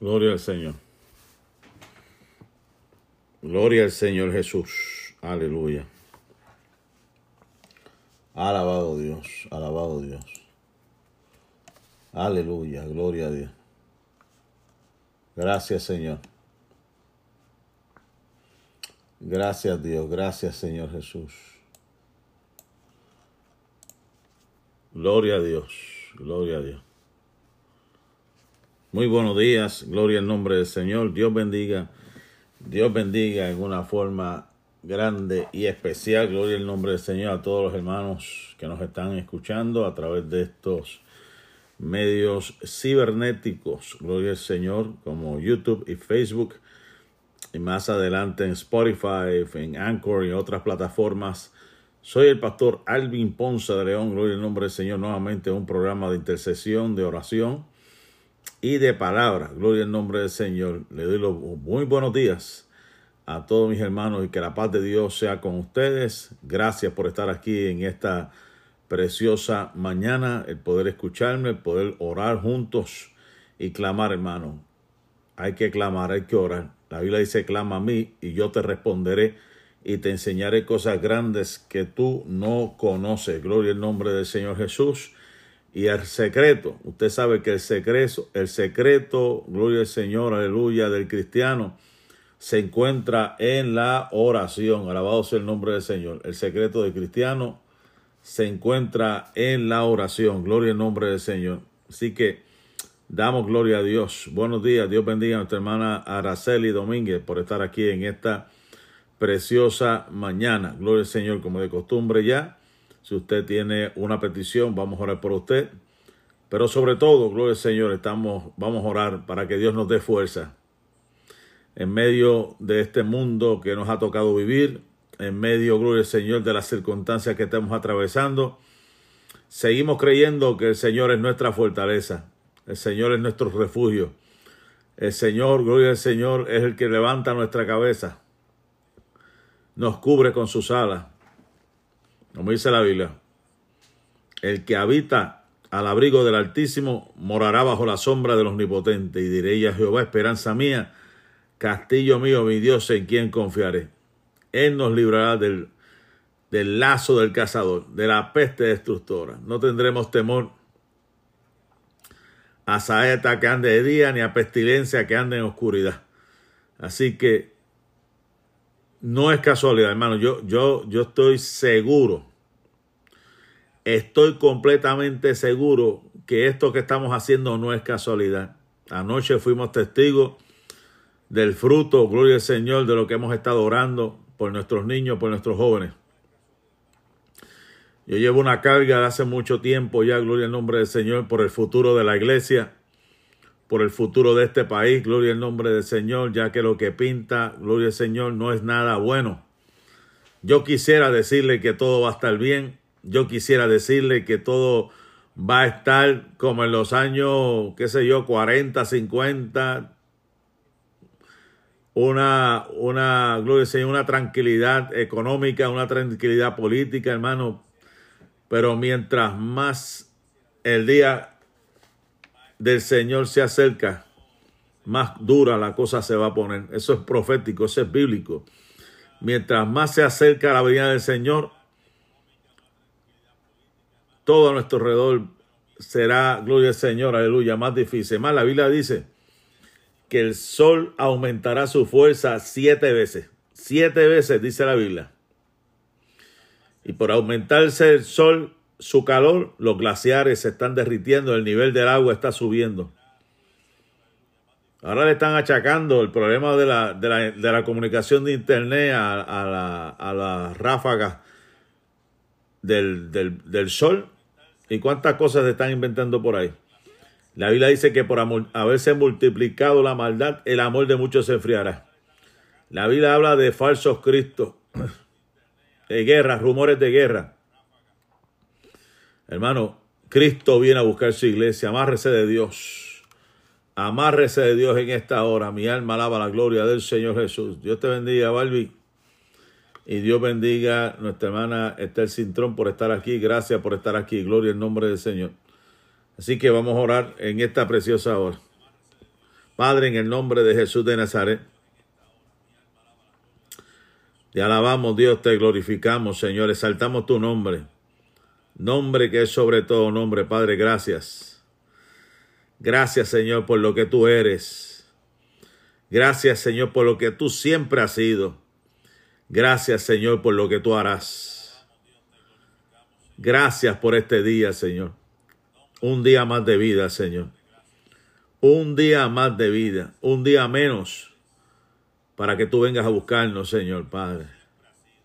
Gloria al Señor. Gloria al Señor Jesús. Aleluya. Alabado Dios, alabado Dios. Aleluya, gloria a Dios. Gracias Señor. Gracias Dios, gracias Señor Jesús. Gloria a Dios, gloria a Dios. Muy buenos días, gloria al nombre del Señor. Dios bendiga, Dios bendiga en una forma grande y especial. Gloria al nombre del Señor a todos los hermanos que nos están escuchando a través de estos medios cibernéticos. Gloria al Señor, como YouTube y Facebook. Y más adelante en Spotify, en Anchor y otras plataformas. Soy el pastor Alvin Ponce de León. Gloria al nombre del Señor. Nuevamente un programa de intercesión, de oración y de palabra. Gloria al nombre del Señor. Le doy los muy buenos días a todos mis hermanos y que la paz de Dios sea con ustedes. Gracias por estar aquí en esta preciosa mañana, el poder escucharme, el poder orar juntos y clamar, hermano. Hay que clamar, hay que orar. La Biblia dice, clama a mí y yo te responderé y te enseñaré cosas grandes que tú no conoces. Gloria al nombre del Señor Jesús. Y el secreto, usted sabe que el secreto, el secreto, gloria al Señor, aleluya, del cristiano, se encuentra en la oración. Alabado sea el nombre del Señor. El secreto del cristiano se encuentra en la oración. Gloria al nombre del Señor. Así que damos gloria a Dios. Buenos días. Dios bendiga a nuestra hermana Araceli Domínguez por estar aquí en esta preciosa mañana. Gloria al Señor, como de costumbre ya. Si usted tiene una petición, vamos a orar por usted. Pero sobre todo, gloria al Señor, estamos, vamos a orar para que Dios nos dé fuerza. En medio de este mundo que nos ha tocado vivir, en medio, gloria al Señor, de las circunstancias que estamos atravesando, seguimos creyendo que el Señor es nuestra fortaleza. El Señor es nuestro refugio. El Señor, gloria al Señor, es el que levanta nuestra cabeza. Nos cubre con sus alas como dice la Biblia, el que habita al abrigo del Altísimo morará bajo la sombra del Omnipotente. Y diré a Jehová, esperanza mía, castillo mío, mi Dios, en quien confiaré. Él nos librará del, del lazo del cazador, de la peste destructora. No tendremos temor a saeta que ande de día, ni a pestilencia que ande en oscuridad. Así que no es casualidad, hermano. Yo, yo, yo estoy seguro Estoy completamente seguro que esto que estamos haciendo no es casualidad. Anoche fuimos testigos del fruto, gloria al Señor, de lo que hemos estado orando por nuestros niños, por nuestros jóvenes. Yo llevo una carga de hace mucho tiempo ya, gloria al nombre del Señor, por el futuro de la iglesia, por el futuro de este país, gloria al nombre del Señor, ya que lo que pinta, gloria al Señor, no es nada bueno. Yo quisiera decirle que todo va a estar bien, yo quisiera decirle que todo va a estar como en los años, qué sé yo, 40, 50, una, una, gloria una tranquilidad económica, una tranquilidad política, hermano. Pero mientras más el día del Señor se acerca, más dura la cosa se va a poner. Eso es profético, eso es bíblico. Mientras más se acerca la venida del Señor, todo a nuestro alrededor será, gloria al Señor, aleluya, más difícil. Más la Biblia dice que el sol aumentará su fuerza siete veces. Siete veces, dice la Biblia. Y por aumentarse el sol, su calor, los glaciares se están derritiendo, el nivel del agua está subiendo. Ahora le están achacando el problema de la, de la, comunicación de Internet a, la, a las ráfagas del, del, del sol ¿Y cuántas cosas se están inventando por ahí? La Biblia dice que por haberse multiplicado la maldad, el amor de muchos se enfriará. La Biblia habla de falsos cristos, de guerra, rumores de guerra. Hermano, Cristo viene a buscar su iglesia. Amárrese de Dios. Amárrese de Dios en esta hora. Mi alma alaba la gloria del Señor Jesús. Dios te bendiga, Balbi. Y Dios bendiga a nuestra hermana Esther Cintrón por estar aquí. Gracias por estar aquí. Gloria en nombre del Señor. Así que vamos a orar en esta preciosa hora. Padre, en el nombre de Jesús de Nazaret. Te alabamos, Dios, te glorificamos, Señor, exaltamos tu nombre. Nombre que es sobre todo nombre, Padre, gracias. Gracias, Señor, por lo que tú eres. Gracias, Señor, por lo que tú siempre has sido. Gracias, Señor, por lo que tú harás. Gracias por este día, Señor. Un día más de vida, Señor. Un día más de vida. Un día menos para que tú vengas a buscarnos, Señor Padre.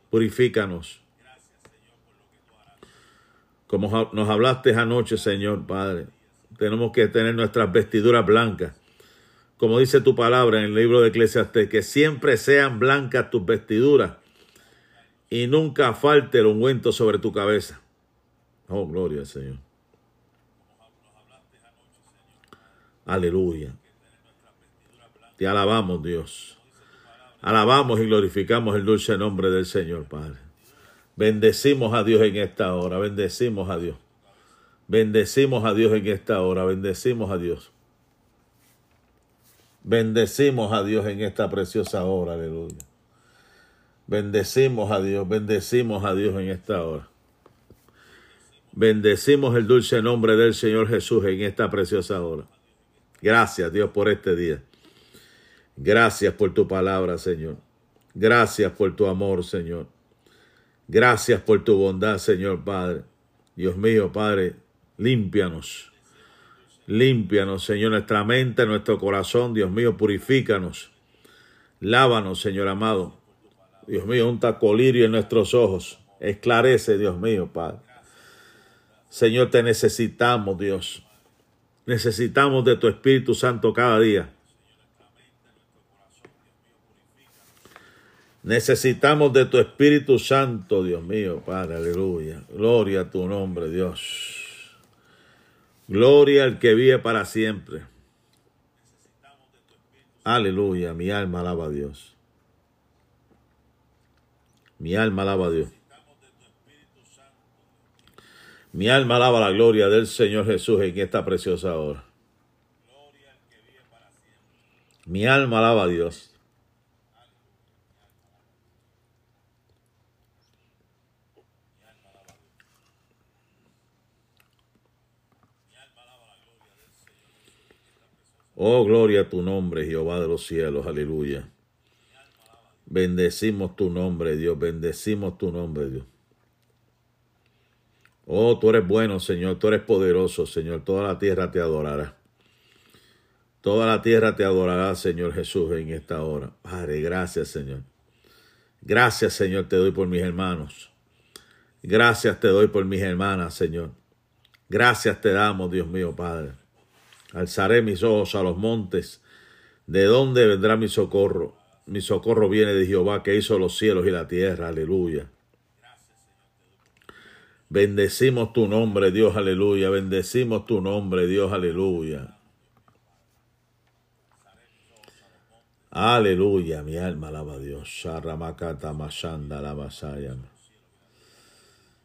Purifícanos. Como nos hablaste anoche, Señor Padre, tenemos que tener nuestras vestiduras blancas. Como dice tu palabra en el libro de Eclesiastes, que siempre sean blancas tus vestiduras y nunca falte el ungüento sobre tu cabeza. Oh, gloria al Señor. Aleluya. Te alabamos, Dios. Alabamos y glorificamos el dulce nombre del Señor, Padre. Bendecimos a Dios en esta hora, bendecimos a Dios. Bendecimos a Dios en esta hora, bendecimos a Dios. Bendecimos a Dios en esta preciosa hora, aleluya. Bendecimos a Dios, bendecimos a Dios en esta hora. Bendecimos el dulce nombre del Señor Jesús en esta preciosa hora. Gracias Dios por este día. Gracias por tu palabra, Señor. Gracias por tu amor, Señor. Gracias por tu bondad, Señor Padre. Dios mío, Padre, límpianos. Límpianos, Señor, nuestra mente, nuestro corazón. Dios mío, purifícanos. Lávanos, Señor amado. Dios mío, un tacolirio en nuestros ojos. Esclarece, Dios mío, Padre. Señor, te necesitamos, Dios. Necesitamos de tu Espíritu Santo cada día. Necesitamos de tu Espíritu Santo, Dios mío, Padre, aleluya. Gloria a tu nombre, Dios. Gloria al que vive para siempre. Aleluya, mi alma alaba a Dios. Mi alma alaba a Dios. Mi alma alaba la gloria del Señor Jesús en esta preciosa hora. Mi alma alaba a Dios. Oh, gloria a tu nombre, Jehová de los cielos, aleluya. Bendecimos tu nombre, Dios, bendecimos tu nombre, Dios. Oh, tú eres bueno, Señor, tú eres poderoso, Señor, toda la tierra te adorará. Toda la tierra te adorará, Señor Jesús, en esta hora. Padre, gracias, Señor. Gracias, Señor, te doy por mis hermanos. Gracias te doy por mis hermanas, Señor. Gracias te damos, Dios mío, Padre. Alzaré mis ojos a los montes. ¿De dónde vendrá mi socorro? Mi socorro viene de Jehová que hizo los cielos y la tierra. Aleluya. Bendecimos tu nombre, Dios, aleluya. Bendecimos tu nombre, Dios, aleluya. Aleluya, mi alma alaba a Dios. Sharamakata Mashanda.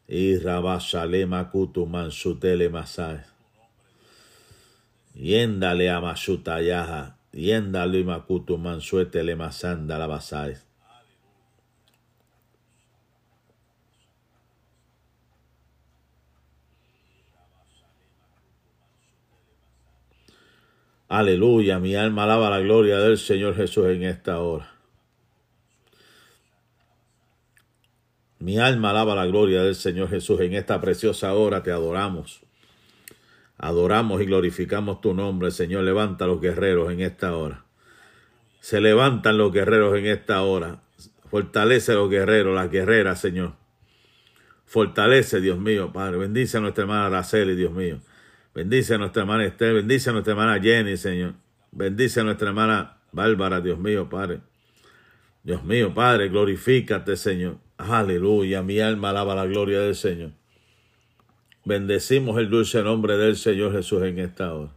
Y Rabasalema Kutu Mansutele Masaya. Yéndale a Mashutayaha, yéndale Makutu Mansuete le Masanda la Basai. Aleluya, mi alma alaba la gloria del Señor Jesús en esta hora. Mi alma alaba la gloria del Señor Jesús en esta preciosa hora, te adoramos. Adoramos y glorificamos tu nombre, Señor. Levanta a los guerreros en esta hora. Se levantan los guerreros en esta hora. Fortalece a los guerreros, las guerreras, Señor. Fortalece, Dios mío, Padre. Bendice a nuestra hermana Araceli, Dios mío. Bendice a nuestra hermana Esther. Bendice a nuestra hermana Jenny, Señor. Bendice a nuestra hermana Bárbara, Dios mío, Padre. Dios mío, Padre, glorifícate, Señor. Aleluya. Mi alma alaba la gloria del Señor. Bendecimos el dulce nombre del Señor Jesús en esta hora.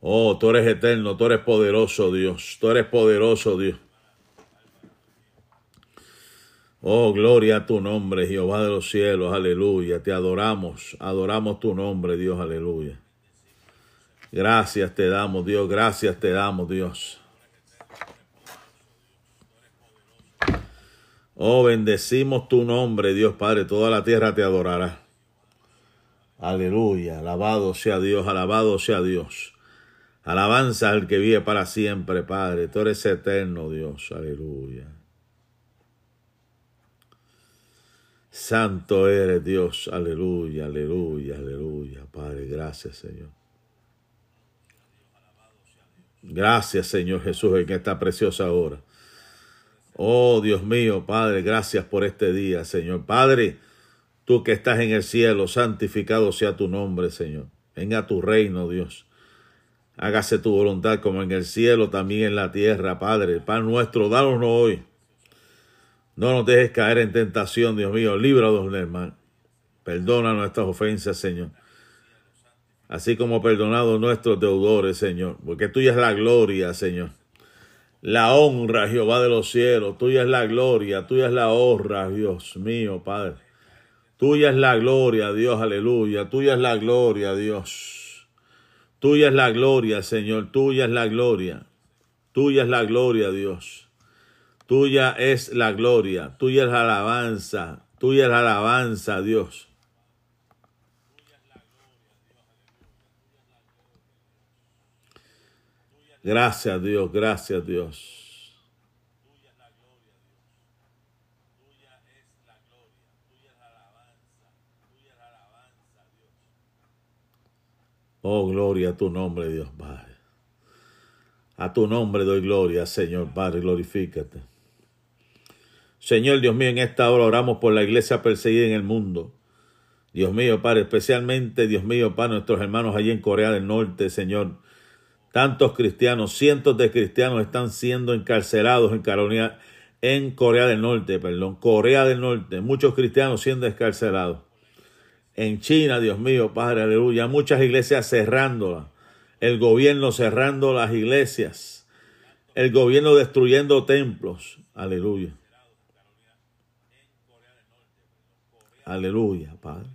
Oh, tú eres eterno, tú eres poderoso, Dios. Tú eres poderoso, Dios. Oh, gloria a tu nombre, Jehová de los cielos, aleluya. Te adoramos, adoramos tu nombre, Dios, aleluya. Gracias te damos, Dios. Gracias te damos, Dios. Oh, bendecimos tu nombre, Dios Padre. Toda la tierra te adorará. Aleluya. Alabado sea Dios, alabado sea Dios. Alabanza al que vive para siempre, Padre. Tú eres eterno, Dios. Aleluya. Santo eres Dios. Aleluya, aleluya, aleluya. Padre, gracias, Señor. Gracias, Señor Jesús, en esta preciosa hora. Oh, Dios mío, Padre, gracias por este día, Señor. Padre, tú que estás en el cielo, santificado sea tu nombre, Señor. Venga tu reino, Dios. Hágase tu voluntad como en el cielo, también en la tierra, Padre. Pan nuestro, danos hoy. No nos dejes caer en tentación, Dios mío. Líbranos del mal. Perdona nuestras ofensas, Señor así como perdonado nuestros deudores, Señor, porque tuya es la gloria, Señor. La honra, Jehová de los cielos, tuya es la gloria, tuya es la honra, Dios mío, Padre. Tuya es la gloria, Dios, aleluya, tuya es la gloria, Dios. Tuya es la gloria, Señor, tuya es la gloria. Tuya es la gloria, Dios. Tuya es la gloria, tuya es la alabanza, tuya es la alabanza, Dios. Gracias Dios, gracias Dios. Oh, gloria a tu nombre, Dios Padre. A tu nombre doy gloria, Señor Padre, glorifícate. Señor Dios mío, en esta hora oramos por la iglesia perseguida en el mundo. Dios mío, Padre, especialmente, Dios mío, para nuestros hermanos allí en Corea del Norte, Señor Tantos cristianos, cientos de cristianos están siendo encarcelados en, Carolina, en Corea del Norte, perdón, Corea del Norte, muchos cristianos siendo encarcelados. En China, Dios mío, Padre, aleluya, muchas iglesias cerrándolas, el gobierno cerrando las iglesias, el gobierno destruyendo templos, aleluya. Aleluya, Padre.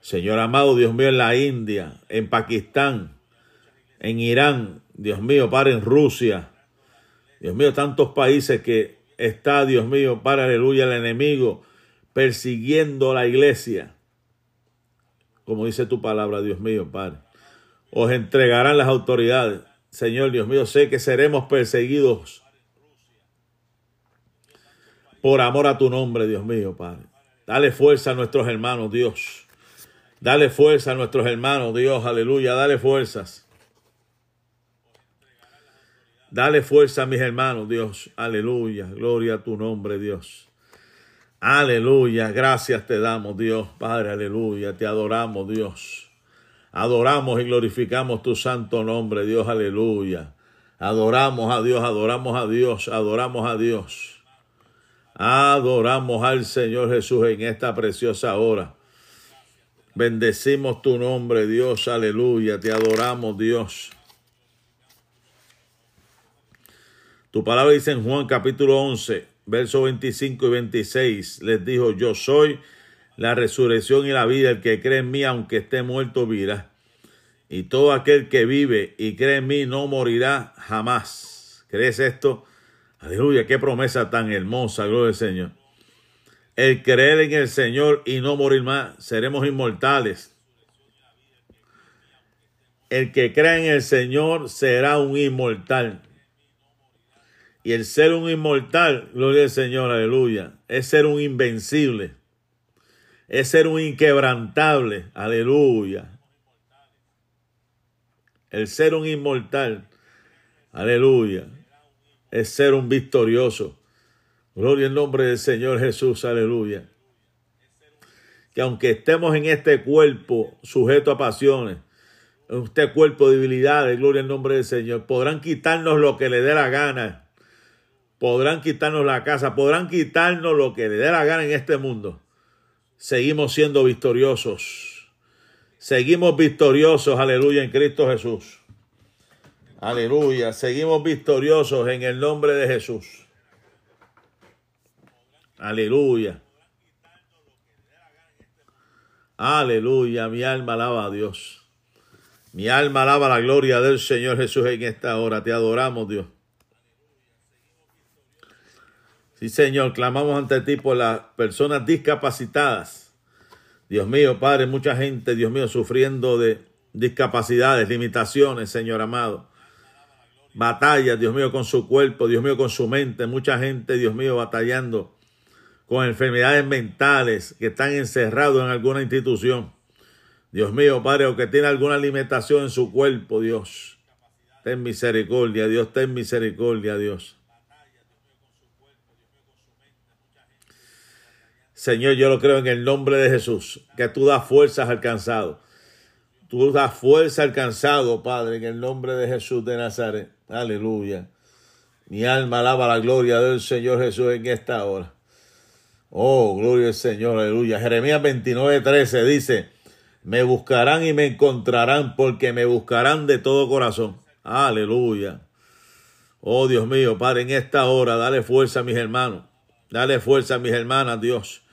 Señor amado, Dios mío, en la India, en Pakistán, en Irán, Dios mío, para en Rusia, Dios mío, tantos países que está, Dios mío, para aleluya, el enemigo persiguiendo la iglesia. Como dice tu palabra, Dios mío, Padre. Os entregarán las autoridades. Señor Dios mío, sé que seremos perseguidos por amor a tu nombre, Dios mío, Padre. Dale fuerza a nuestros hermanos, Dios. Dale fuerza a nuestros hermanos, Dios, aleluya. Dale fuerzas. Dale fuerza a mis hermanos, Dios. Aleluya. Gloria a tu nombre, Dios. Aleluya. Gracias te damos, Dios. Padre, aleluya. Te adoramos, Dios. Adoramos y glorificamos tu santo nombre, Dios. Aleluya. Adoramos a Dios, adoramos a Dios, adoramos a Dios. Adoramos al Señor Jesús en esta preciosa hora. Bendecimos tu nombre, Dios. Aleluya. Te adoramos, Dios. Tu palabra dice en Juan capítulo 11, versos 25 y 26, les dijo, yo soy la resurrección y la vida, el que cree en mí, aunque esté muerto, vivirá. Y todo aquel que vive y cree en mí no morirá jamás. ¿Crees esto? Aleluya, qué promesa tan hermosa, gloria al Señor. El creer en el Señor y no morir más, seremos inmortales. El que cree en el Señor será un inmortal. Y el ser un inmortal, gloria al Señor, aleluya, es ser un invencible, es ser un inquebrantable, aleluya. El ser un inmortal, aleluya, es ser un victorioso. Gloria al nombre del Señor Jesús, aleluya. Que aunque estemos en este cuerpo sujeto a pasiones, en este cuerpo de debilidades, gloria al nombre del Señor, podrán quitarnos lo que le dé la gana podrán quitarnos la casa, podrán quitarnos lo que le dé la gana en este mundo. Seguimos siendo victoriosos. Seguimos victoriosos, aleluya, en Cristo Jesús. Aleluya, seguimos victoriosos en el nombre de Jesús. Aleluya. Aleluya, mi alma alaba a Dios. Mi alma alaba la gloria del Señor Jesús en esta hora. Te adoramos, Dios. Sí, Señor, clamamos ante ti por las personas discapacitadas. Dios mío, Padre, mucha gente, Dios mío, sufriendo de discapacidades, limitaciones, Señor amado. Batallas, Dios mío, con su cuerpo, Dios mío, con su mente. Mucha gente, Dios mío, batallando con enfermedades mentales que están encerrados en alguna institución. Dios mío, Padre, o que tiene alguna alimentación en su cuerpo, Dios. Ten misericordia, Dios, ten misericordia, Dios. Señor, yo lo creo en el nombre de Jesús, que tú das fuerzas al cansado. Tú das fuerza al cansado, Padre, en el nombre de Jesús de Nazaret. Aleluya. Mi alma alaba la gloria del Señor Jesús en esta hora. Oh, gloria al Señor, aleluya. Jeremías 29, 13 dice, me buscarán y me encontrarán porque me buscarán de todo corazón. Aleluya. Oh, Dios mío, Padre, en esta hora, dale fuerza a mis hermanos. Dale fuerza a mis hermanas, Dios.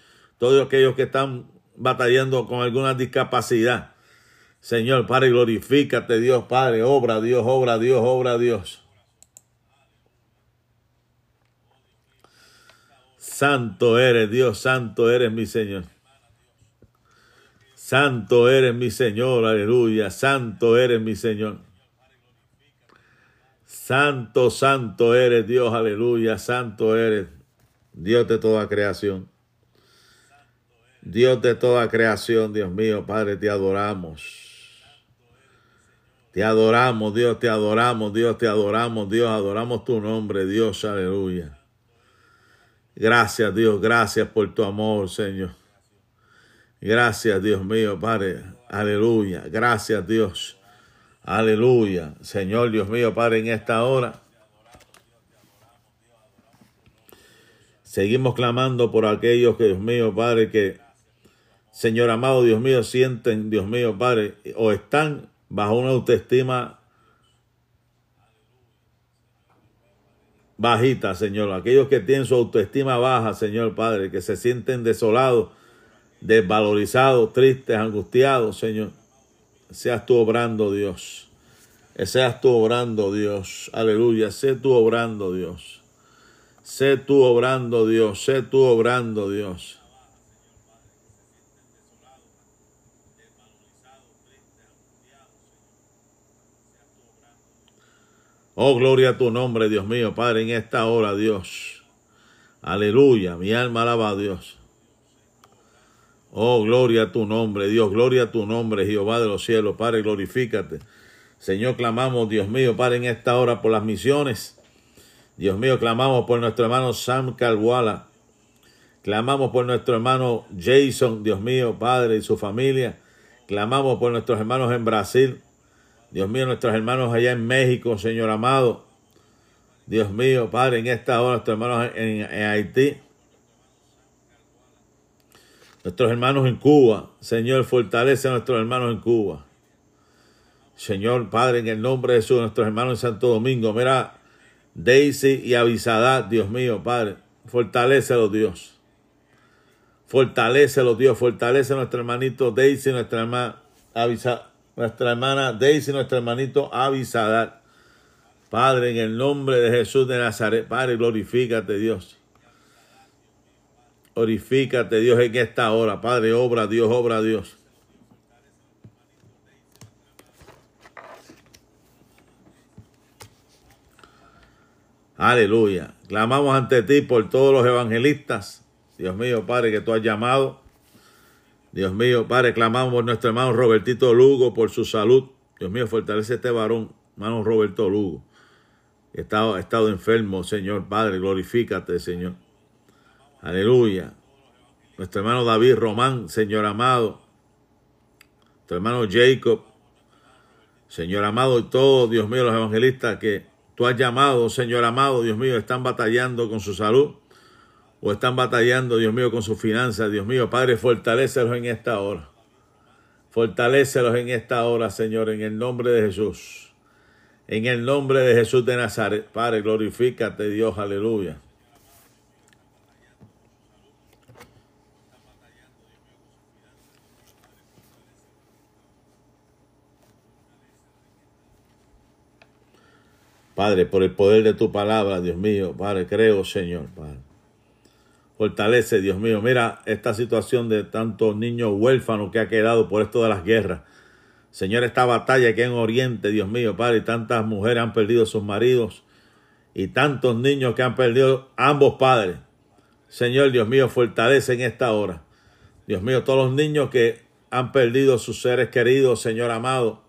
Todos aquellos que están batallando con alguna discapacidad. Señor, Padre, glorifícate, Dios, Padre. Obra, Dios, obra, Dios, obra, Dios. Santo eres, Dios, santo eres mi Señor. Santo eres mi Señor, aleluya. Santo eres mi Señor. Santo, santo eres Dios, aleluya. Santo eres Dios de toda creación. Dios de toda creación, Dios mío, Padre, te adoramos. Te adoramos, Dios, te adoramos, Dios, te adoramos, Dios, adoramos tu nombre, Dios, aleluya. Gracias, Dios, gracias por tu amor, Señor. Gracias, Dios mío, Padre. Aleluya. Gracias, Dios. Aleluya. Señor, Dios mío, Padre, en esta hora. Seguimos clamando por aquellos que, Dios mío, Padre, que, Señor amado, Dios mío, sienten, Dios mío, Padre, o están bajo una autoestima bajita, Señor. Aquellos que tienen su autoestima baja, Señor Padre, que se sienten desolados, desvalorizados, tristes, angustiados, Señor. Seas tú obrando, Dios. Seas tú obrando, Dios. Aleluya. Sé tú obrando, Dios. Sé tú obrando, Dios. Sé tú obrando, Dios. Oh, gloria a tu nombre, Dios mío, Padre, en esta hora, Dios. Aleluya, mi alma alaba a Dios. Oh, gloria a tu nombre, Dios, gloria a tu nombre, Jehová de los cielos, Padre, glorifícate. Señor, clamamos, Dios mío, Padre, en esta hora por las misiones. Dios mío, clamamos por nuestro hermano Sam Calwala. Clamamos por nuestro hermano Jason, Dios mío, Padre, y su familia. Clamamos por nuestros hermanos en Brasil. Dios mío, nuestros hermanos allá en México, Señor amado. Dios mío, Padre, en esta hora, nuestros hermanos en, Haití. Nuestros hermanos en Cuba. Señor, fortalece a nuestros hermanos en Cuba. Señor, Padre, en el nombre de Jesús, nuestros hermanos en Santo Domingo. Mira, Daisy y Avisadad, Dios mío, Padre. Fortalecelo, Dios. Fortalecelo, Dios. Fortalece a nuestro hermanito Daisy, nuestra hermana Avisadad nuestra hermana Daisy, nuestro hermanito Avisadar. Padre, en el nombre de Jesús de Nazaret, Padre, glorifícate Dios. Glorifícate Dios en esta hora. Padre, obra Dios, obra Dios. Aleluya. Clamamos ante ti por todos los evangelistas. Dios mío, Padre, que tú has llamado Dios mío, Padre, clamamos por nuestro hermano Robertito Lugo, por su salud. Dios mío, fortalece este varón, hermano Roberto Lugo. Ha estado, estado enfermo, Señor, Padre, glorifícate, Señor. Aleluya. Nuestro hermano David Román, Señor amado. Nuestro hermano Jacob. Señor amado, y todos, Dios mío, los evangelistas que tú has llamado, Señor amado, Dios mío, están batallando con su salud o están batallando, Dios mío, con sus finanzas. Dios mío, Padre, fortalécelos en esta hora. Fortalécelos en esta hora, Señor, en el nombre de Jesús. En el nombre de Jesús de Nazaret. Padre, glorifícate, Dios, aleluya. Padre, por el poder de tu palabra, Dios mío, Padre, creo, Señor, Padre. Fortalece, Dios mío. Mira esta situación de tantos niños huérfanos que ha quedado por esto de las guerras. Señor, esta batalla que en Oriente, Dios mío, Padre, y tantas mujeres han perdido sus maridos y tantos niños que han perdido ambos padres. Señor, Dios mío, fortalece en esta hora. Dios mío, todos los niños que han perdido sus seres queridos, Señor amado,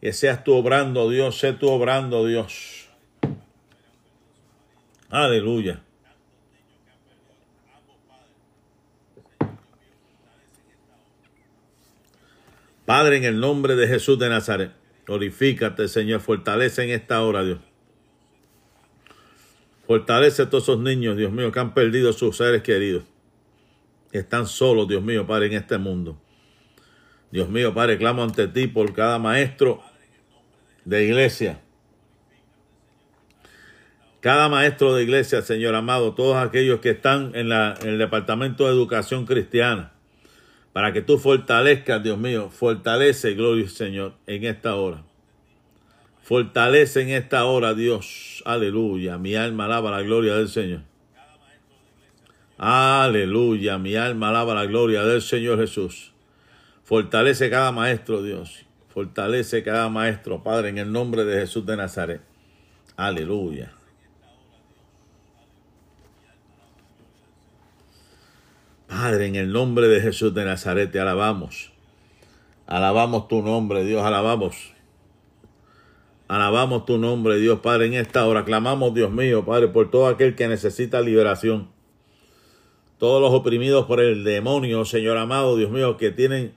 que seas tú obrando, Dios, sé tú obrando, Dios. Aleluya. Padre, en el nombre de Jesús de Nazaret, glorifícate, Señor, fortalece en esta hora, Dios. Fortalece a todos esos niños, Dios mío, que han perdido sus seres queridos. Que están solos, Dios mío, Padre, en este mundo. Dios mío, Padre, clamo ante ti por cada maestro de iglesia. Cada maestro de iglesia, Señor amado, todos aquellos que están en, la, en el Departamento de Educación Cristiana, para que tú fortalezcas, Dios mío, fortalece, gloria Señor, en esta hora. Fortalece en esta hora, Dios. Aleluya. Mi alma alaba la gloria del Señor. Aleluya. Mi alma alaba la gloria del Señor Jesús. Fortalece cada maestro, Dios. Fortalece cada maestro, Padre, en el nombre de Jesús de Nazaret. Aleluya. Padre, en el nombre de Jesús de Nazaret te alabamos. Alabamos tu nombre, Dios, alabamos. Alabamos tu nombre, Dios Padre, en esta hora. Clamamos, Dios mío, Padre, por todo aquel que necesita liberación. Todos los oprimidos por el demonio, Señor amado, Dios mío, que tienen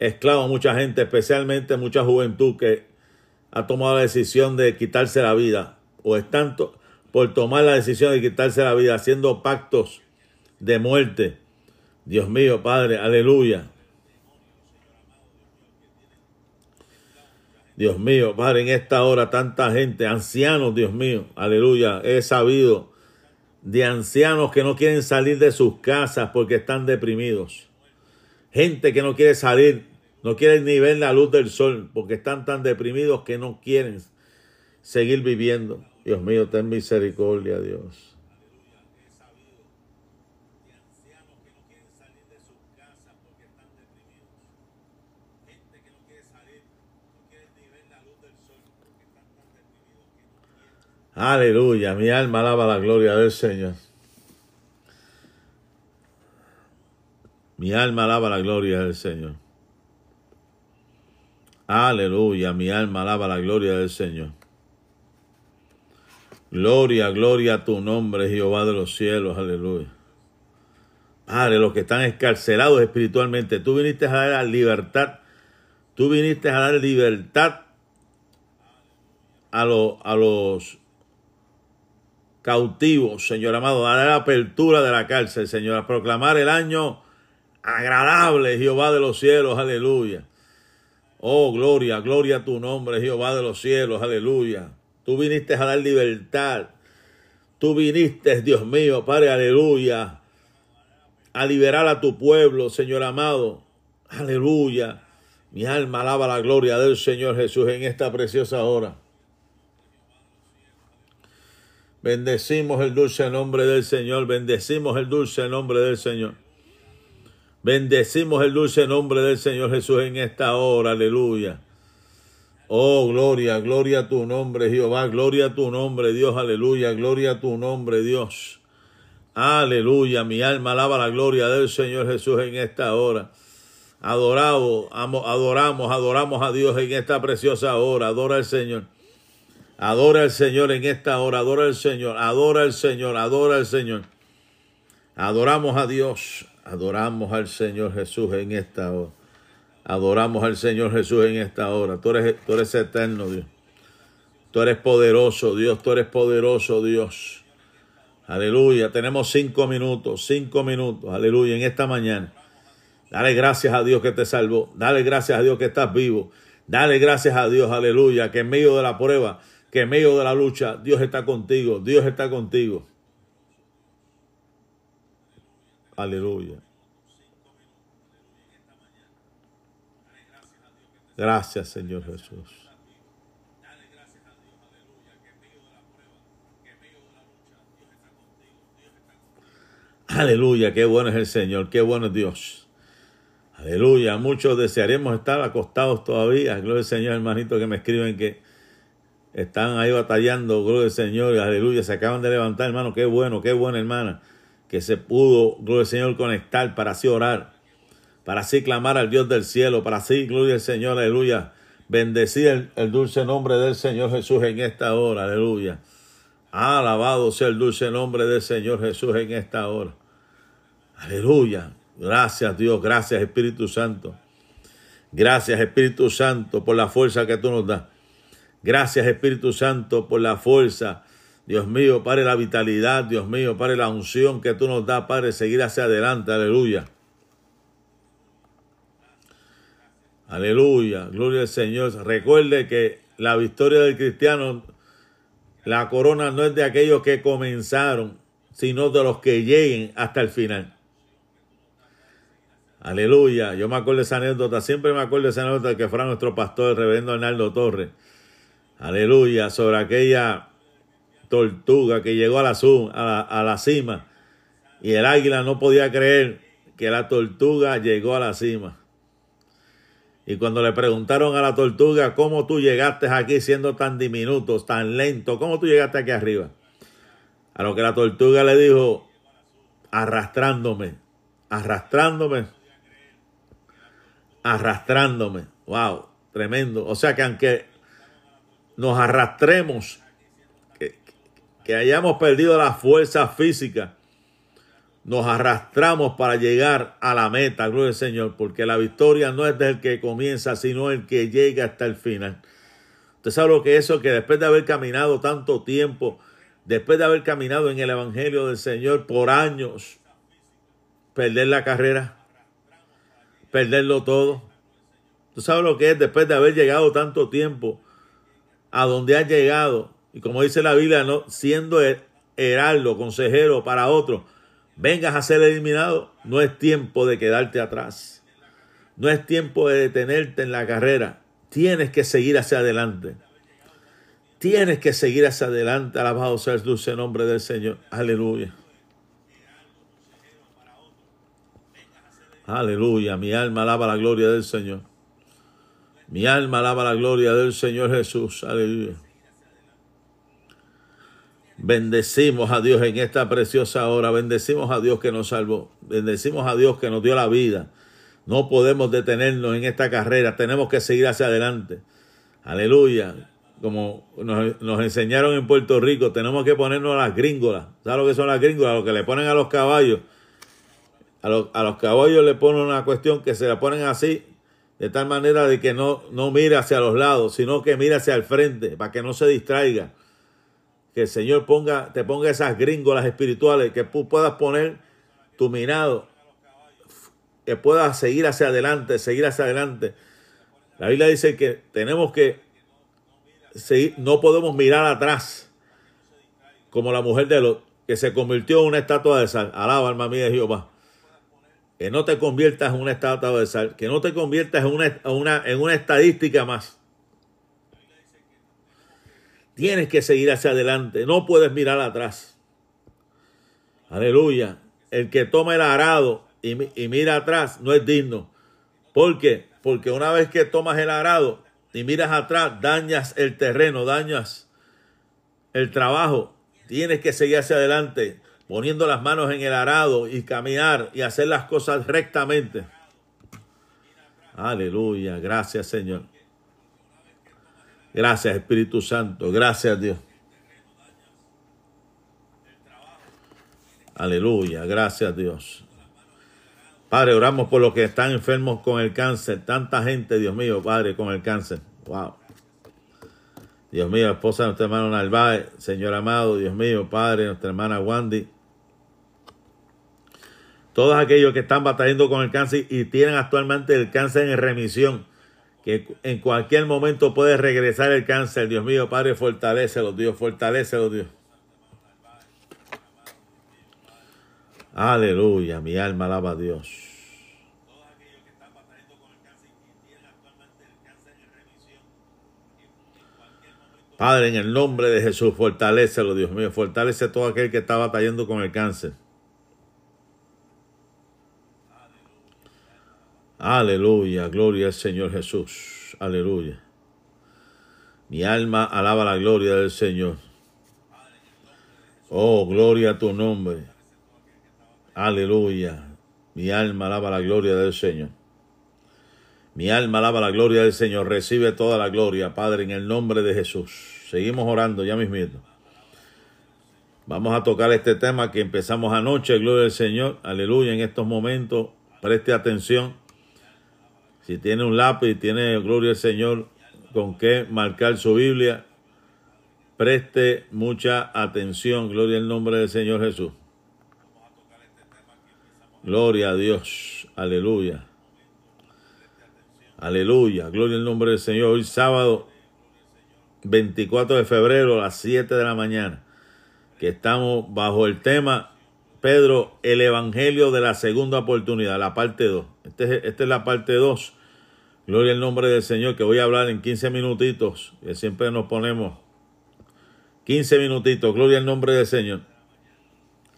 esclavo mucha gente, especialmente mucha juventud que ha tomado la decisión de quitarse la vida o están por tomar la decisión de quitarse la vida, haciendo pactos de muerte Dios mío, Padre, aleluya. Dios mío, Padre, en esta hora tanta gente, ancianos, Dios mío, aleluya, he sabido de ancianos que no quieren salir de sus casas porque están deprimidos. Gente que no quiere salir, no quiere ni ver la luz del sol porque están tan deprimidos que no quieren seguir viviendo. Dios mío, ten misericordia, Dios. Aleluya, mi alma alaba la gloria del Señor. Mi alma alaba la gloria del Señor. Aleluya, mi alma alaba la gloria del Señor. Gloria, gloria a tu nombre, Jehová de los cielos, aleluya. Padre, los que están escarcelados espiritualmente, tú viniste a dar libertad, tú viniste a dar libertad a, a los cautivos, Señor amado, a la apertura de la cárcel, Señor, a proclamar el año agradable, Jehová de los cielos, aleluya. Oh, gloria, gloria a tu nombre, Jehová de los cielos, aleluya. Tú viniste a dar libertad. Tú viniste, Dios mío, Padre, aleluya, a liberar a tu pueblo, Señor amado. Aleluya. Mi alma alaba la gloria del Señor Jesús en esta preciosa hora. Bendecimos el dulce nombre del Señor, bendecimos el dulce nombre del Señor. Bendecimos el dulce nombre del Señor Jesús en esta hora, aleluya. Oh, gloria, gloria a tu nombre, Jehová, gloria a tu nombre, Dios, aleluya, gloria a tu nombre, Dios. Aleluya, mi alma alaba la gloria del Señor Jesús en esta hora. Adorado, adoramos, adoramos a Dios en esta preciosa hora. Adora al Señor. Adora al Señor en esta hora, adora al Señor, adora al Señor, adora al Señor. Adoramos a Dios, adoramos al Señor Jesús en esta hora. Adoramos al Señor Jesús en esta hora. Tú eres, tú eres eterno, Dios. Tú eres poderoso, Dios. Tú eres poderoso, Dios. Aleluya. Tenemos cinco minutos, cinco minutos. Aleluya. En esta mañana. Dale gracias a Dios que te salvó. Dale gracias a Dios que estás vivo. Dale gracias a Dios, aleluya, que en medio de la prueba que en medio de la lucha Dios está contigo, Dios está contigo. Aleluya. Gracias, Señor Jesús. Aleluya, qué bueno es el Señor, qué bueno es Dios. Aleluya, muchos desearemos estar acostados todavía. Gloria al Señor, hermanito, que me escriben que están ahí batallando. Gloria al Señor, aleluya, se acaban de levantar, hermano. Qué bueno, qué buena, hermana, que se pudo, gloria al Señor, conectar para así orar, para así clamar al Dios del cielo, para así, gloria al Señor, aleluya, bendecir el, el dulce nombre del Señor Jesús en esta hora, aleluya. Alabado sea el dulce nombre del Señor Jesús en esta hora. Aleluya. Gracias Dios, gracias Espíritu Santo. Gracias Espíritu Santo por la fuerza que tú nos das. Gracias Espíritu Santo por la fuerza. Dios mío, Padre, la vitalidad, Dios mío, Padre, la unción que tú nos das, Padre, seguir hacia adelante. Aleluya. Aleluya. Gloria al Señor. Recuerde que la victoria del cristiano, la corona no es de aquellos que comenzaron, sino de los que lleguen hasta el final. Aleluya. Yo me acuerdo de esa anécdota, siempre me acuerdo de esa anécdota que fuera nuestro pastor, el reverendo Arnaldo Torres. Aleluya. Sobre aquella tortuga que llegó a la, a, la, cima y el águila no podía creer que la tortuga llegó a la cima. Y cuando le preguntaron a la tortuga, ¿cómo tú llegaste aquí siendo tan diminuto, tan lento? ¿Cómo tú llegaste aquí arriba? A lo que la tortuga le dijo, arrastrándome, arrastrándome arrastrándome. Wow, tremendo. O sea que aunque nos arrastremos, que, hayamos perdido la fuerza física, nos arrastramos para llegar a la meta, gloria al Señor, porque la victoria no es del que comienza, sino el que llega hasta el final. Usted sabe lo que es eso, que después de haber caminado tanto tiempo, después de haber caminado en el Evangelio del Señor por años, perder la carrera perderlo todo. Tú sabes lo que es después de haber llegado tanto tiempo a donde has llegado. Y como dice la Biblia, no siendo heraldo, consejero para otro, vengas a ser eliminado, no es tiempo de quedarte atrás. No es tiempo de detenerte en la carrera. Tienes que seguir hacia adelante. Tienes que seguir hacia adelante. Alabado sea el dulce nombre del Señor. Aleluya. Aleluya, mi alma alaba la gloria del Señor. Mi alma alaba la gloria del Señor Jesús. Aleluya. Bendecimos a Dios en esta preciosa hora. Bendecimos a Dios que nos salvó. Bendecimos a Dios que nos dio la vida. No podemos detenernos en esta carrera. Tenemos que seguir hacia adelante. Aleluya. Como nos, enseñaron en Puerto Rico, tenemos que ponernos las gringolas. ¿Sabes lo que son las gringolas? Lo que le ponen a los caballos a, los caballos le ponen una cuestión que se la ponen así, de tal manera de que no, no mire hacia los lados, sino que mire hacia el frente, para que no se distraiga. Que el Señor ponga, te ponga esas gringolas espirituales, que puedas poner tu mirado, que puedas seguir hacia adelante, seguir hacia adelante. La Biblia dice que tenemos que seguir, no podemos mirar atrás, como la mujer de los que se convirtió en una estatua de sal. Alaba, alma mía de Jehová que no te conviertas en una estatua de sal, que no te conviertas en una, en una estadística más. Tienes que seguir hacia adelante, no puedes mirar atrás. Aleluya. El que toma el arado y, y mira atrás no es digno. ¿Por qué? Porque una vez que tomas el arado y miras atrás, dañas el terreno, dañas el trabajo. Tienes que seguir hacia adelante poniendo las manos en el arado y caminar y hacer las cosas rectamente. Aleluya, gracias Señor. Gracias Espíritu Santo, gracias Dios. Aleluya, gracias Dios. Padre, oramos por los que están enfermos con el cáncer. Tanta gente, Dios mío, Padre, con el cáncer. Wow. Dios mío, esposa de nuestra hermana Narváez, Señor amado, Dios mío, Padre, nuestra hermana Wandy, todos aquellos que están batallando con el cáncer y tienen actualmente el cáncer en remisión, que en cualquier momento puede regresar el cáncer. Dios mío, Padre, fortalecelo, Dios, fortalecelo, Dios. Aleluya, mi alma alaba a Dios. Padre, en el nombre de Jesús, fortalecelo, Dios mío. Fortalece a todo aquel que está batallando con el cáncer. Aleluya, gloria al Señor Jesús. Aleluya. Mi alma alaba la gloria del Señor. Oh, gloria a tu nombre. Aleluya. Mi alma alaba la gloria del Señor. Mi alma alaba la gloria del Señor. Recibe toda la gloria, Padre, en el nombre de Jesús. Seguimos orando ya mismito. Vamos a tocar este tema que empezamos anoche, gloria al Señor. Aleluya. En estos momentos, preste atención. Si tiene un lápiz, tiene gloria al Señor con qué marcar su Biblia, preste mucha atención. Gloria al nombre del Señor Jesús. Gloria a Dios. Aleluya. Aleluya. Gloria al nombre del Señor. Hoy sábado 24 de febrero a las 7 de la mañana. Que estamos bajo el tema Pedro, el Evangelio de la segunda oportunidad, la parte 2. Este esta es la parte 2. Gloria al nombre del Señor, que voy a hablar en 15 minutitos, que siempre nos ponemos 15 minutitos. Gloria al nombre del Señor.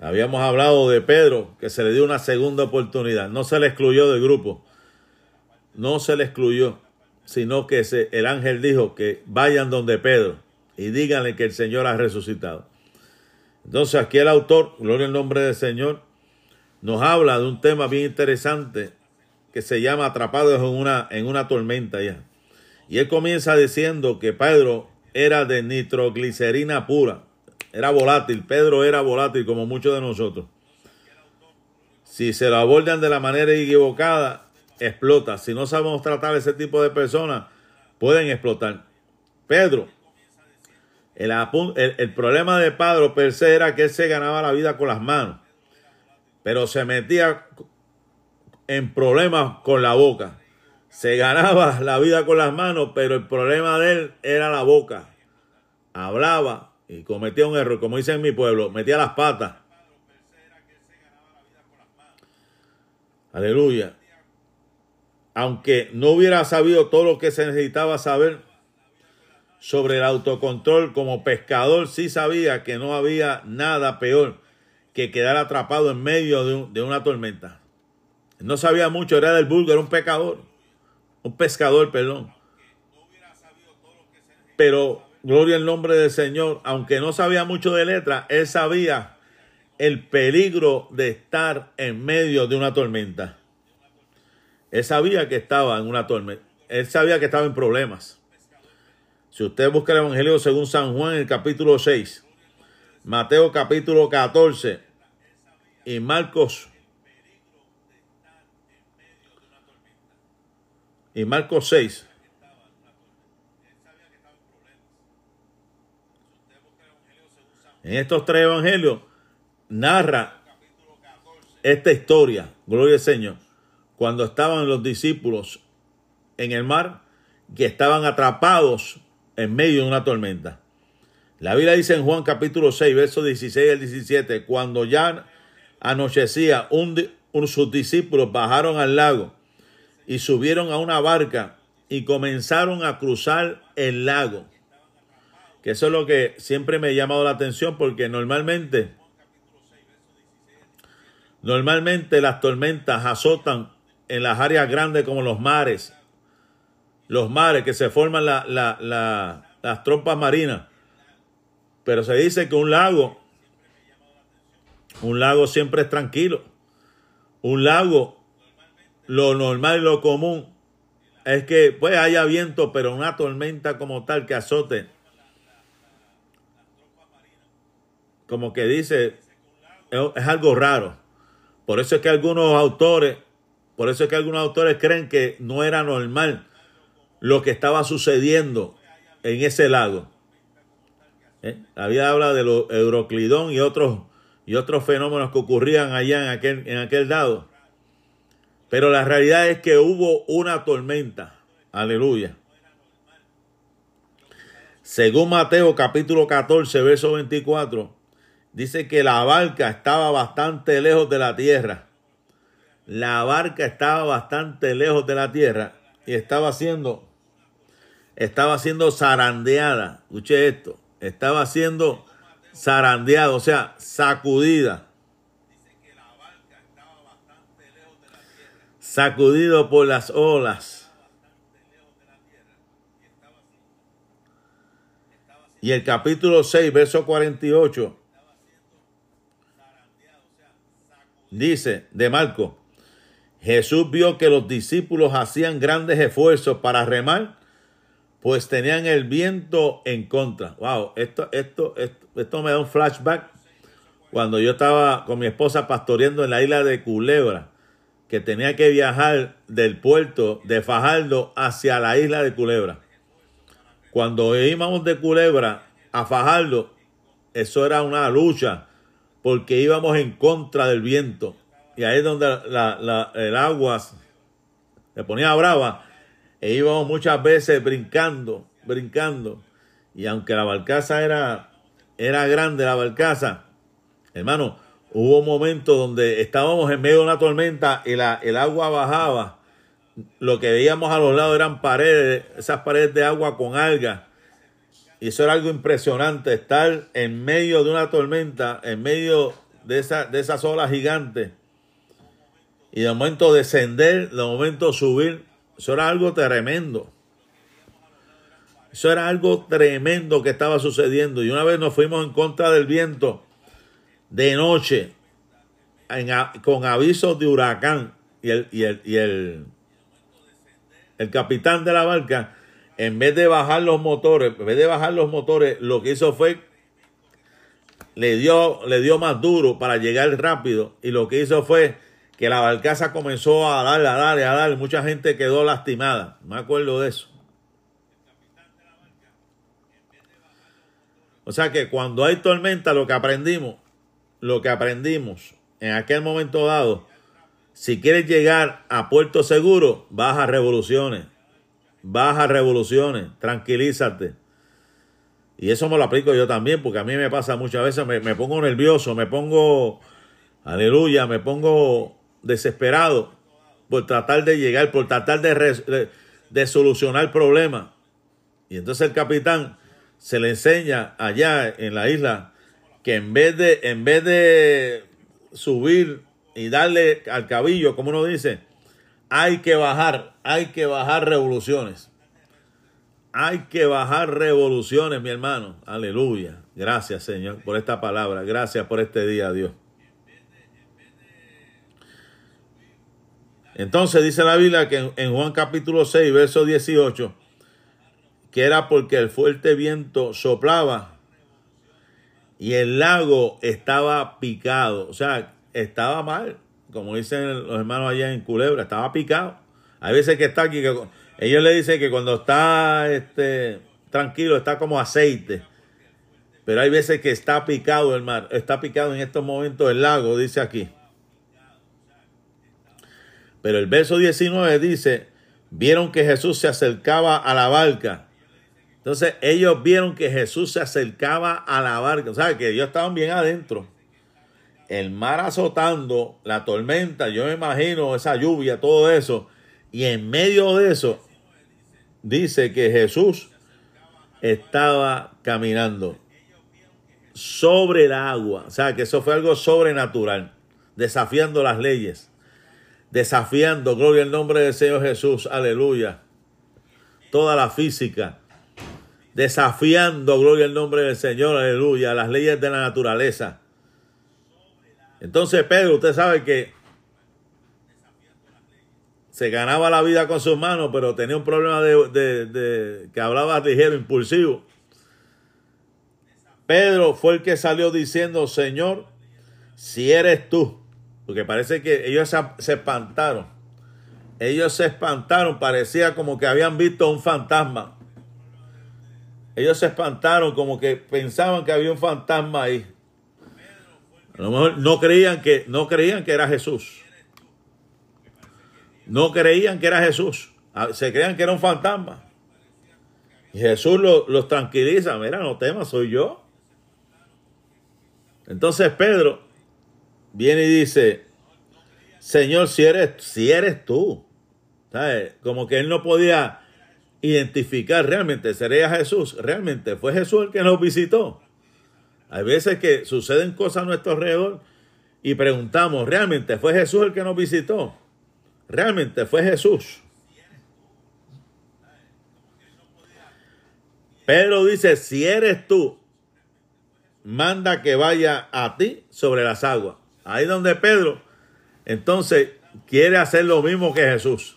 Habíamos hablado de Pedro, que se le dio una segunda oportunidad. No se le excluyó del grupo. No se le excluyó, sino que el ángel dijo que vayan donde Pedro y díganle que el Señor ha resucitado. Entonces aquí el autor, gloria al nombre del Señor, nos habla de un tema bien interesante que se llama Atrapados en una, en una tormenta ya. Y él comienza diciendo que Pedro era de nitroglicerina pura, era volátil, Pedro era volátil como muchos de nosotros. Si se lo abordan de la manera equivocada, explota. Si no sabemos tratar a ese tipo de personas, pueden explotar. Pedro, el, el, problema de Pedro per se era que él se ganaba la vida con las manos, pero se metía en problemas con la boca. Se ganaba la vida con las manos, pero el problema de él era la boca. Hablaba y cometía un error, como dice en mi pueblo, metía las patas. Aleluya. Aunque no hubiera sabido todo lo que se necesitaba saber sobre el autocontrol como pescador, sí sabía que no había nada peor que quedar atrapado en medio de, de una tormenta. No sabía mucho, era del vulgo, era un pecador. Un pescador, perdón. Pero, gloria al nombre del Señor, aunque no sabía mucho de letra, él sabía el peligro de estar en medio de una tormenta. Él sabía que estaba en una tormenta. Él sabía que estaba en problemas. Si usted busca el Evangelio según San Juan, el capítulo 6, Mateo capítulo 14 y Marcos y Marcos 6. En estos tres evangelios narra esta historia, gloria al Señor, cuando estaban los discípulos en el mar, que estaban atrapados en medio de una tormenta. La Biblia dice en Juan capítulo 6, versos 16 al 17, cuando ya anochecía, un, un, sus discípulos bajaron al lago y subieron a una barca y comenzaron a cruzar el lago. Que eso es lo que siempre me ha llamado la atención porque normalmente, normalmente las tormentas azotan en las áreas grandes como los mares, los mares que se forman las trompas marinas. Pero se dice que un lago, un lago siempre es tranquilo. Un lago lo normal y lo común es que pues haya viento, pero una tormenta como tal que azote. Como que dice, es, algo raro. Por eso es que algunos autores, por eso es que algunos autores creen que no era normal lo que estaba sucediendo en ese lago. ¿Eh? La vida habla de los Euroclidón y otros, y otros fenómenos que ocurrían allá en aquel, en aquel lado. Pero la realidad es que hubo una tormenta. Aleluya. Según Mateo capítulo 14, verso 24, dice que la barca estaba bastante lejos de la tierra. La barca estaba bastante lejos de la tierra y estaba siendo, estaba siendo zarandeada. Escuche esto, estaba siendo zarandeada, o sea, sacudida sacudido por las olas. Y el capítulo 6, verso 48, dice de Marco, Jesús vio que los discípulos hacían grandes esfuerzos para remar, pues tenían el viento en contra. Wow, esto, esto, esto, esto me da un flashback cuando yo estaba con mi esposa pastoreando en la isla de Culebra, que tenía que viajar del puerto de Fajardo hacia la isla de Culebra. Cuando íbamos de Culebra a Fajardo, eso era una lucha, porque íbamos en contra del viento. Y ahí es donde el agua se ponía brava, e íbamos muchas veces brincando, brincando. Y aunque la barcaza era, era grande, la barcaza, hermano, hubo momentos donde estábamos en medio de una tormenta y el agua bajaba. Lo que veíamos a los lados eran paredes, esas paredes de agua con algas y eso era algo impresionante, estar en medio de una tormenta, en medio de, esa, de esas olas gigantes. Y de momento descender, de momento subir. Eso era algo tremendo. Eso era algo tremendo que estaba sucediendo. Y una vez nos fuimos en contra del viento de noche, con avisos de huracán. Y el, y el, y el, el capitán de la barca en vez de bajar los motores, en vez de bajar los motores, lo que hizo fue le dio, le dio más duro para llegar rápido y lo que hizo fue que la barcaza comenzó a darle, a darle, a darle. Mucha gente quedó lastimada. Me acuerdo de eso. O sea que cuando hay tormenta, lo que aprendimos, lo que aprendimos en aquel momento dado, si quieres llegar a puerto seguro, baja revoluciones baja revoluciones, tranquilízate. Y eso me lo aplico yo también, porque a mí me pasa muchas veces, me, pongo nervioso, me pongo, aleluya, me pongo desesperado por tratar de llegar, por tratar de, de, solucionar problemas. Y entonces el capitán se le enseña allá en la isla que en vez de, en vez de subir y darle al cabillo, como uno dice, hay que bajar, hay que bajar revoluciones. Hay que bajar revoluciones, mi hermano. Aleluya. Gracias, Señor, por esta palabra. Gracias por este día, Dios. Entonces dice la Biblia que en Juan capítulo 6, verso 18, que era porque el fuerte viento soplaba y el lago estaba picado, o sea, estaba mal como dicen los hermanos allá en Culebra, estaba picado. Hay veces que está aquí, ellos le dicen que cuando está este, tranquilo está como aceite. Pero hay veces que está picado el mar, está picado en estos momentos el lago, dice aquí. Pero el verso 19 dice, vieron que Jesús se acercaba a la barca. Entonces ellos vieron que Jesús se acercaba a la barca. O sea, que ellos estaban bien adentro. El mar azotando, la tormenta, yo me imagino esa lluvia, todo eso, y en medio de eso dice que Jesús estaba caminando sobre el agua, o sea que eso fue algo sobrenatural, desafiando las leyes, desafiando, gloria al nombre del Señor Jesús, aleluya, toda la física, desafiando, gloria al nombre del Señor, aleluya, las leyes de la naturaleza entonces Pedro, usted sabe que se ganaba la vida con sus manos, pero tenía un problema de, que hablaba ligero, impulsivo. Pedro fue el que salió diciendo, Señor, si eres tú, porque parece que ellos se, se espantaron. Ellos se espantaron, parecía como que habían visto un fantasma. Ellos se espantaron como que pensaban que había un fantasma ahí. A lo mejor no creían que, no creían que era Jesús. No creían que era Jesús. Ah, se creían que era un fantasma. Y Jesús los, tranquiliza. Mira, no temas, soy yo. Entonces Pedro viene y dice, Señor, si eres, si eres tú. Como que él no podía identificar realmente, sería Jesús. Realmente fue Jesús el que nos visitó. Hay veces que suceden cosas a nuestro alrededor y preguntamos, ¿realmente fue Jesús el que nos visitó? realmente fue Jesús. Pedro dice, si eres tú, manda que vaya a ti sobre las aguas. Ahí donde Pedro, entonces, quiere hacer lo mismo que Jesús.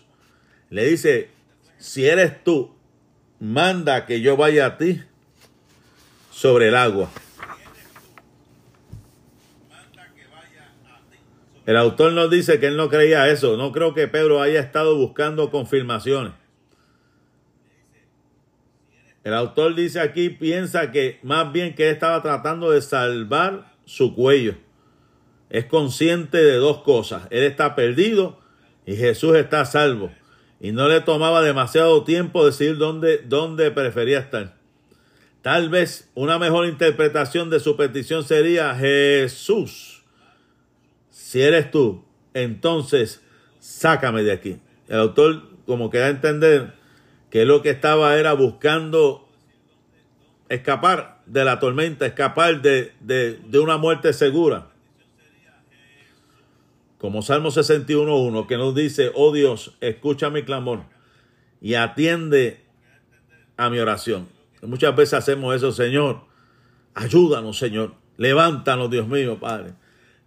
Le dice, si eres tú, manda que yo vaya a ti sobre el agua. El autor nos dice que él no creía eso. No creo que Pedro haya estado buscando confirmaciones. El autor dice aquí, piensa que más bien que él estaba tratando de salvar su cuello. Es consciente de dos cosas. Él está perdido y Jesús está salvo. Y no le tomaba demasiado tiempo decir dónde, dónde prefería estar. Tal vez una mejor interpretación de su petición sería Jesús. Si eres tú, entonces sácame de aquí. El autor como que da a entender que lo que estaba era buscando escapar de la tormenta, escapar de, de, una muerte segura. Como Salmo 61.1 que nos dice, oh Dios, escucha mi clamor y atiende a mi oración. Muchas veces hacemos eso, Señor. Ayúdanos, Señor. Levántanos, Dios mío, Padre.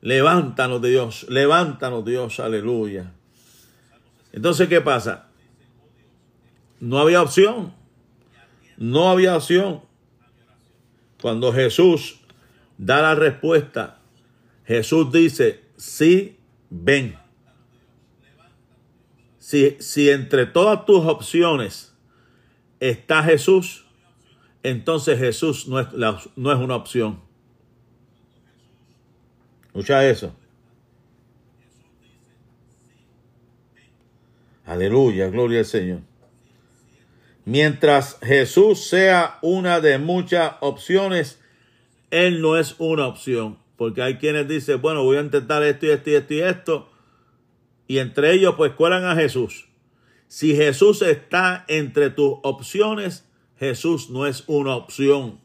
Levántanos, Dios. Levántanos, Dios. Aleluya. Entonces, ¿qué pasa? No había opción. No había opción. Cuando Jesús da la respuesta, Jesús dice, sí, ven. Si, si entre todas tus opciones está Jesús, entonces Jesús no es, no es una opción. Escucha eso. Aleluya, gloria al Señor. Mientras Jesús sea una de muchas opciones, Él no es una opción. Porque hay quienes dicen, bueno, voy a intentar esto y esto y esto y esto. Y entre ellos pues cuelan a Jesús. Si Jesús está entre tus opciones, Jesús no es una opción.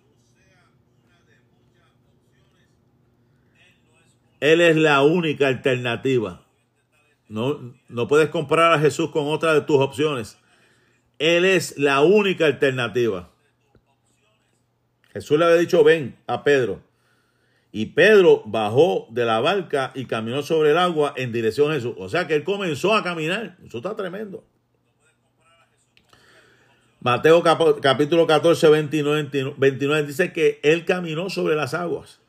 Él es la única alternativa. No, no puedes comparar a Jesús con otra de tus opciones. Él es la única alternativa. Jesús le había dicho, ven a Pedro. Y Pedro bajó de la barca y caminó sobre el agua en dirección a Jesús. O sea que él comenzó a caminar. Eso está tremendo. Mateo capítulo 14, 29, 29 dice que él caminó sobre las aguas.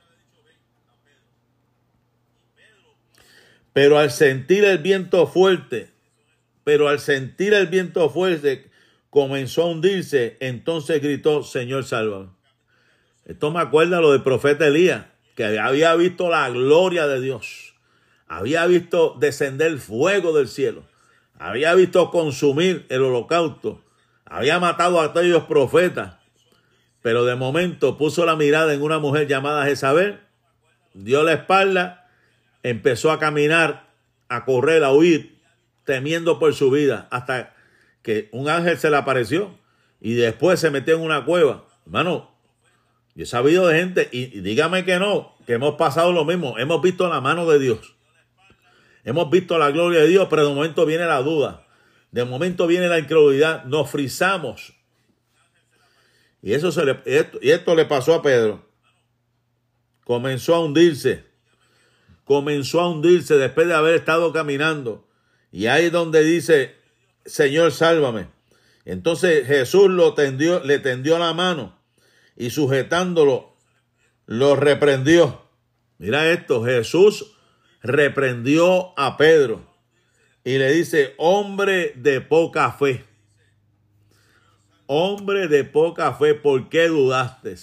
Pero al sentir el viento fuerte, pero al sentir el viento fuerte, comenzó a hundirse, entonces gritó, Señor, sálvame. Esto me acuerda lo del profeta Elías, que había visto la gloria de Dios, había visto descender fuego del cielo, había visto consumir el holocausto, había matado a todos los profetas, pero de momento puso la mirada en una mujer llamada Jezabel, dio la espalda, empezó a caminar, a correr, a huir, temiendo por su vida, hasta que un ángel se le apareció y después se metió en una cueva. Hermano, yo he sabido de gente, y, dígame que no, que hemos pasado lo mismo. Hemos visto la mano de Dios. Hemos visto la gloria de Dios, pero de momento viene la duda. De momento viene la incredulidad. Nos frizamos. Y, eso se le, esto, y esto le pasó a Pedro. Comenzó a hundirse. Comenzó a hundirse después de haber estado caminando. Y ahí donde dice, Señor, sálvame. Entonces Jesús lo tendió, le tendió la mano y sujetándolo, lo reprendió. Mira esto, Jesús reprendió a Pedro y le dice, hombre de poca fe. Hombre de poca fe, ¿por qué dudaste?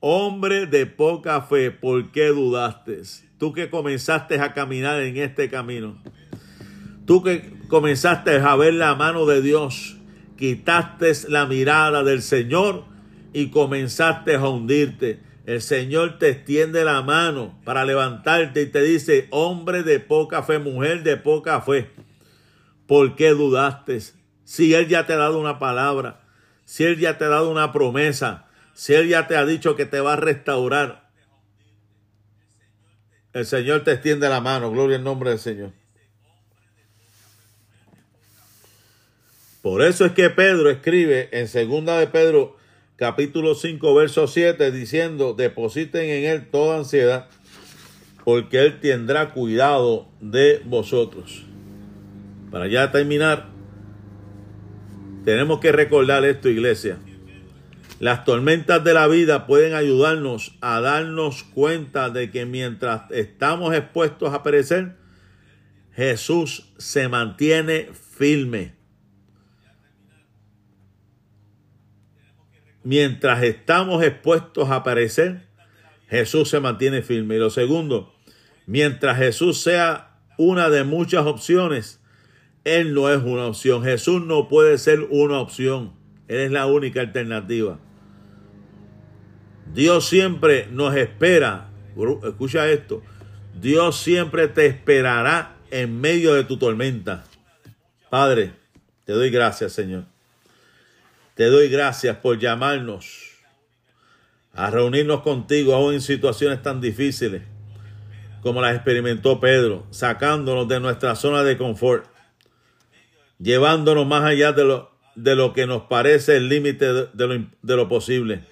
Hombre de poca fe, ¿por qué dudaste? Tú que comenzaste a caminar en este camino. Tú que comenzaste a ver la mano de Dios, quitaste la mirada del Señor y comenzaste a hundirte. El Señor te extiende la mano para levantarte y te dice, hombre de poca fe, mujer de poca fe, ¿por qué dudaste? Si Él ya te ha dado una palabra, si Él ya te ha dado una promesa, si Él ya te ha dicho que te va a restaurar, el Señor te extiende la mano, gloria al nombre del Señor. Por eso es que Pedro escribe en segunda de Pedro capítulo 5 verso 7 diciendo, depositen en él toda ansiedad porque él tendrá cuidado de vosotros. Para ya terminar, tenemos que recordar esto, iglesia. Las tormentas de la vida pueden ayudarnos a darnos cuenta de que mientras estamos expuestos a perecer, Jesús se mantiene firme. Mientras estamos expuestos a perecer, Jesús se mantiene firme. Y lo segundo, mientras Jesús sea una de muchas opciones, Él no es una opción. Jesús no puede ser una opción. Él es la única alternativa. Dios siempre nos espera. Escucha esto. Dios siempre te esperará en medio de tu tormenta. Padre, te doy gracias, Señor. Te doy gracias por llamarnos a reunirnos contigo aún en situaciones tan difíciles como las experimentó Pedro, sacándonos de nuestra zona de confort, llevándonos más allá de lo, de lo que nos parece el límite de, lo, de lo posible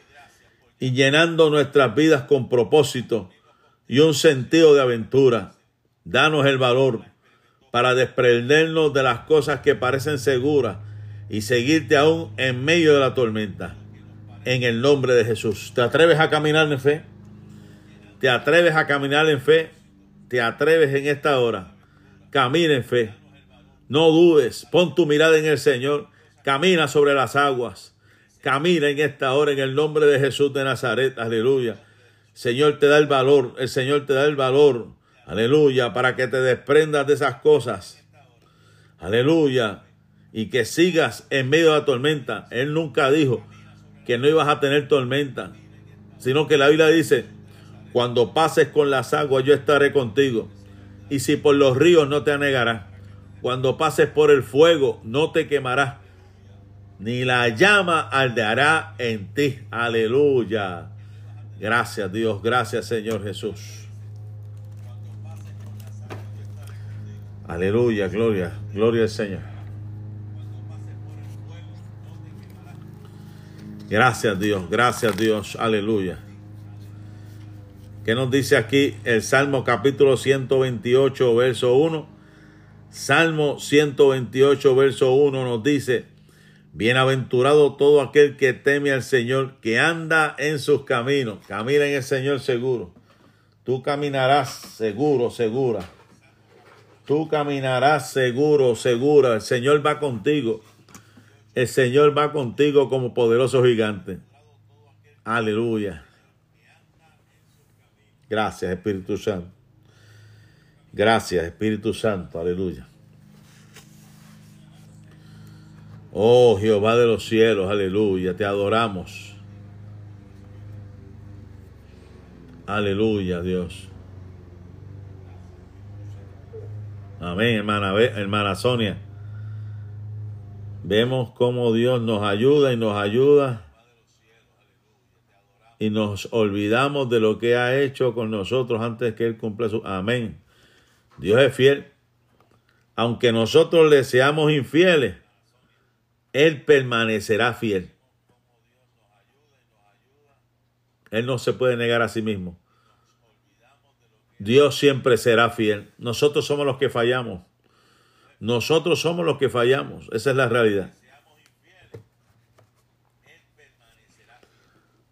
y llenando nuestras vidas con propósito y un sentido de aventura. Danos el valor para desprendernos de las cosas que parecen seguras y seguirte aún en medio de la tormenta. En el nombre de Jesús. ¿Te atreves a caminar en fe? ¿Te atreves a caminar en fe? ¿Te atreves en esta hora? Camina en fe. No dudes. Pon tu mirada en el Señor. Camina sobre las aguas. Camina en esta hora en el nombre de Jesús de Nazaret. Aleluya. Señor te da el valor. El Señor te da el valor. Aleluya. Para que te desprendas de esas cosas. Aleluya. Y que sigas en medio de la tormenta. Él nunca dijo que no ibas a tener tormenta. Sino que la Biblia dice, cuando pases con las aguas yo estaré contigo. Y si por los ríos no te anegarás. Cuando pases por el fuego no te quemarás ni la llama aldeará en ti. Aleluya. Gracias Dios, gracias Señor Jesús. Aleluya, gloria, gloria al Señor. Gracias Dios, gracias Dios, aleluya. ¿Qué nos dice aquí el Salmo capítulo 128, verso 1? Salmo 128, verso 1 nos dice, Bienaventurado todo aquel que teme al Señor, que anda en sus caminos. Camina en el Señor seguro. Tú caminarás seguro, segura. Tú caminarás seguro, segura. El Señor va contigo. El Señor va contigo como poderoso gigante. Aleluya. Gracias, Espíritu Santo. Gracias, Espíritu Santo. Aleluya. Oh Jehová de los cielos, aleluya, te adoramos. Aleluya, Dios. Amén, hermana, hermana Sonia. Vemos cómo Dios nos ayuda y nos ayuda y nos olvidamos de lo que ha hecho con nosotros antes que Él cumpla su... Amén. Dios es fiel. Aunque nosotros le seamos infieles, él permanecerá fiel. Él no se puede negar a sí mismo. Dios siempre será fiel. Nosotros somos los que fallamos. Nosotros somos los que fallamos. Esa es la realidad.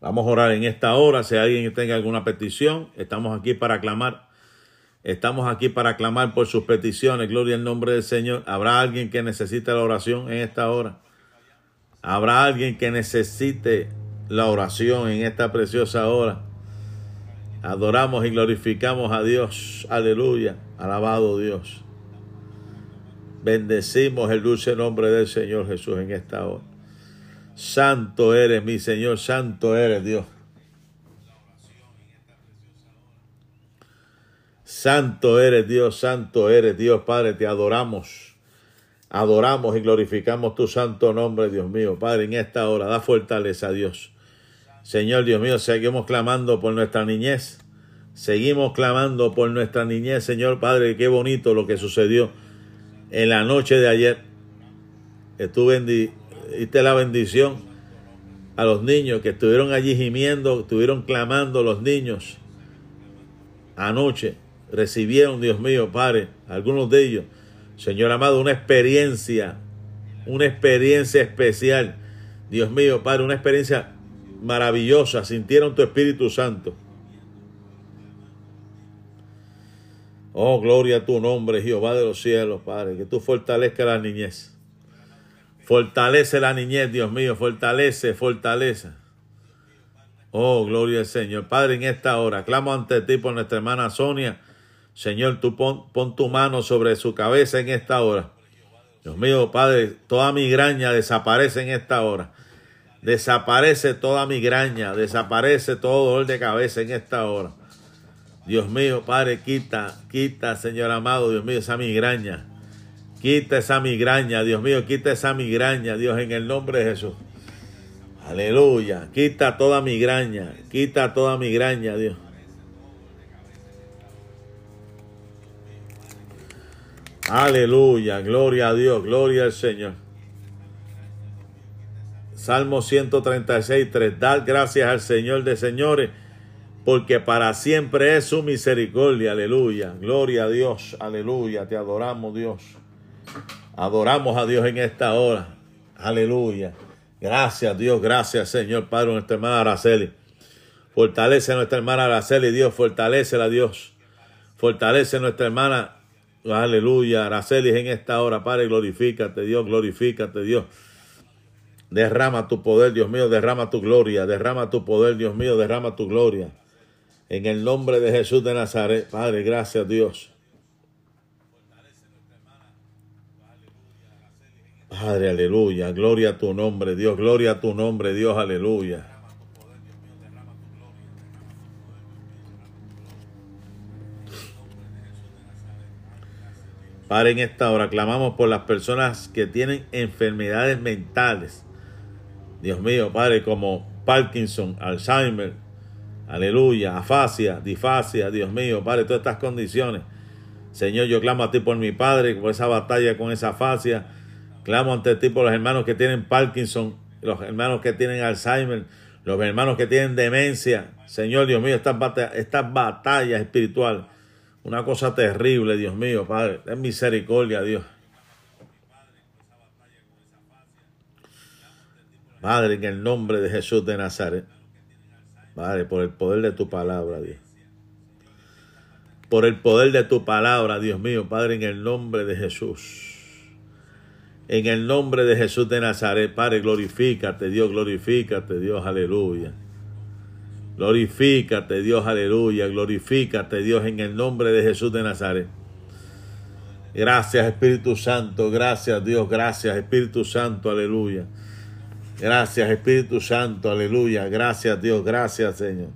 Vamos a orar en esta hora. Si alguien tenga alguna petición, estamos aquí para clamar. Estamos aquí para clamar por sus peticiones. Gloria al nombre del Señor. ¿Habrá alguien que necesite la oración en esta hora? Habrá alguien que necesite la oración en esta preciosa hora. Adoramos y glorificamos a Dios. Aleluya. Alabado Dios. Bendecimos el dulce nombre del Señor Jesús en esta hora. Santo eres mi Señor, santo eres Dios. Santo eres Dios, santo eres Dios, Padre, te adoramos. Adoramos y glorificamos tu santo nombre, Dios mío. Padre, en esta hora, da fortaleza a Dios. Señor Dios mío, seguimos clamando por nuestra niñez. Seguimos clamando por nuestra niñez, Señor Padre. Qué bonito lo que sucedió en la noche de ayer. tú diste la bendición a los niños que estuvieron allí gimiendo, estuvieron clamando los niños anoche. Recibieron, Dios mío, Padre, algunos de ellos, Señor amado, una experiencia, una experiencia especial. Dios mío, Padre, una experiencia maravillosa. Sintieron tu Espíritu Santo. Oh, gloria a tu nombre, Jehová de los cielos, Padre. Que tú fortalezcas la niñez. Fortalece la niñez, Dios mío, fortalece, fortalece. Oh, gloria al Señor. Padre, en esta hora, clamo ante ti por nuestra hermana Sonia. Señor, tú pon, pon tu mano sobre su cabeza en esta hora. Dios mío, Padre, toda migraña desaparece en esta hora. Desaparece toda migraña, desaparece todo dolor de cabeza en esta hora. Dios mío, Padre, quita, quita, Señor amado, Dios mío, esa migraña. Quita esa migraña, Dios mío, quita esa migraña, Dios, en el nombre de Jesús. Aleluya. Quita toda migraña, quita toda migraña, Dios. Aleluya, gloria a Dios, gloria al Señor. Salmo 136, 3. Dad gracias al Señor de señores, porque para siempre es su misericordia. Aleluya, gloria a Dios, aleluya. Te adoramos, Dios. Adoramos a Dios en esta hora. Aleluya. Gracias, Dios. Gracias, Señor Padre, nuestra hermana Araceli. Fortalece a nuestra hermana Araceli, Dios. Fortalece a Dios. Fortalece a nuestra hermana. Aleluya. Araceli en esta hora, Padre. Glorifícate, Dios. Glorifícate, Dios. Derrama tu poder, Dios mío. Derrama tu gloria. Derrama tu poder, Dios mío. Derrama tu gloria. En el nombre de Jesús de Nazaret. Padre, gracias, Dios. Padre, aleluya. Gloria a tu nombre, Dios. Gloria a tu nombre, Dios. Aleluya. Padre, en esta hora clamamos por las personas que tienen enfermedades mentales. Dios mío, Padre, como Parkinson, Alzheimer, aleluya, afasia, difasia, Dios mío, Padre, todas estas condiciones. Señor, yo clamo a ti por mi Padre, por esa batalla con esa afasia Clamo ante ti por los hermanos que tienen Parkinson, los hermanos que tienen Alzheimer, los hermanos que tienen demencia. Señor Dios mío, estas esta batalla espiritual, una cosa terrible, Dios mío, Padre, ten misericordia, Dios. Padre, en el nombre de Jesús de Nazaret. Padre, por el poder de tu palabra, Dios. Por el poder de tu palabra, Dios mío, Padre, en el nombre de Jesús. En el nombre de Jesús de Nazaret, Padre, glorifícate, Dios, glorifícate, Dios, aleluya. Glorifícate, Dios, aleluya. Glorifícate, Dios, en el nombre de Jesús de Nazaret. Gracias, Espíritu Santo. Gracias, Dios. Gracias, Espíritu Santo. Aleluya. Gracias, Espíritu Santo. Aleluya. Gracias, Dios. Gracias, Señor.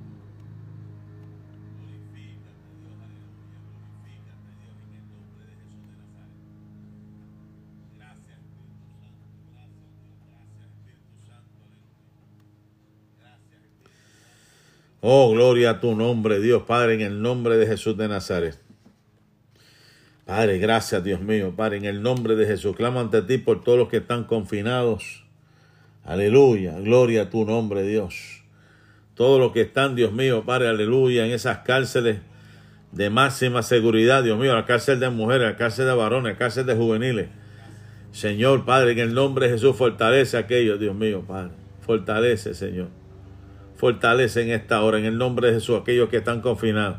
Oh, gloria a tu nombre, Dios Padre, en el nombre de Jesús de Nazaret. Padre, gracias, Dios mío. Padre, en el nombre de Jesús, clamo ante ti por todos los que están confinados. Aleluya, gloria a tu nombre, Dios. Todos los que están, Dios mío, Padre, aleluya, en esas cárceles de máxima seguridad, Dios mío, la cárcel de mujeres, la cárcel de varones, la cárcel de juveniles. Señor, Padre, en el nombre de Jesús, fortalece a aquellos, Dios mío, Padre. Fortalece, Señor. Fortalece en esta hora, en el nombre de Jesús, aquellos que están confinados.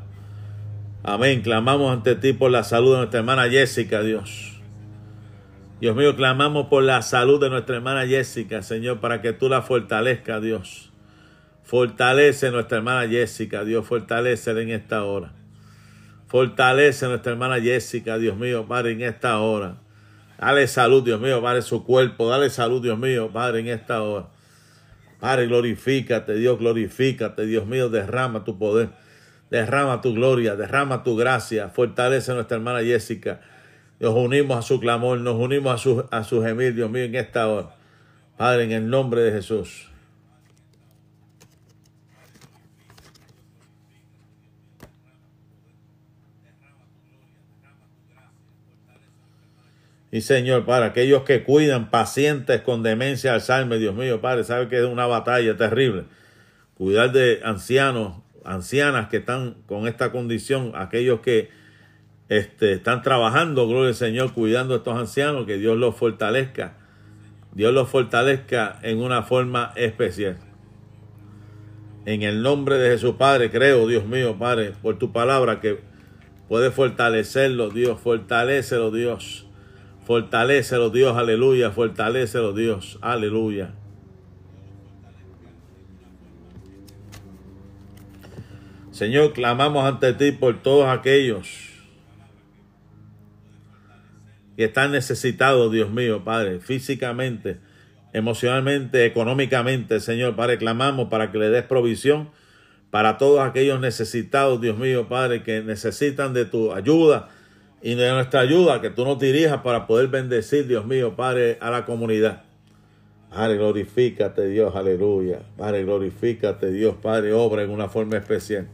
Amén. Clamamos ante ti por la salud de nuestra hermana Jessica, Dios. Dios mío, clamamos por la salud de nuestra hermana Jessica, Señor, para que tú la fortalezcas, Dios. Fortalece nuestra hermana Jessica, Dios, fortalece en esta hora. Fortalece nuestra hermana Jessica, Dios mío, Padre, en esta hora. Dale salud, Dios mío, Padre, su cuerpo. Dale salud, Dios mío, Padre, en esta hora. Padre, glorifícate, Dios, glorifícate, Dios mío, derrama tu poder, derrama tu gloria, derrama tu gracia, fortalece a nuestra hermana Jessica. Nos unimos a su clamor, nos unimos a su, a su gemir, Dios mío, en esta hora. Padre, en el nombre de Jesús. Y Señor, para aquellos que cuidan pacientes con demencia Alzheimer, Dios mío, Padre, sabe que es una batalla terrible. Cuidar de ancianos, ancianas que están con esta condición, aquellos que este, están trabajando, gloria al Señor, cuidando a estos ancianos, que Dios los fortalezca. Dios los fortalezca en una forma especial. En el nombre de Jesús, Padre, creo, Dios mío, Padre, por tu palabra que puede fortalecerlo, Dios, fortalecelo, Dios. Fortalecelo, Dios, aleluya, fortalecelo, Dios, aleluya. Señor, clamamos ante ti por todos aquellos que están necesitados, Dios mío, Padre, físicamente, emocionalmente, económicamente, Señor, Padre, clamamos para que le des provisión para todos aquellos necesitados, Dios mío, Padre, que necesitan de tu ayuda y de nuestra ayuda, que tú nos dirijas para poder bendecir, Dios mío, Padre, a la comunidad. Padre, glorifícate, Dios, aleluya. Padre, glorifícate, Dios, Padre, obra en una forma especial.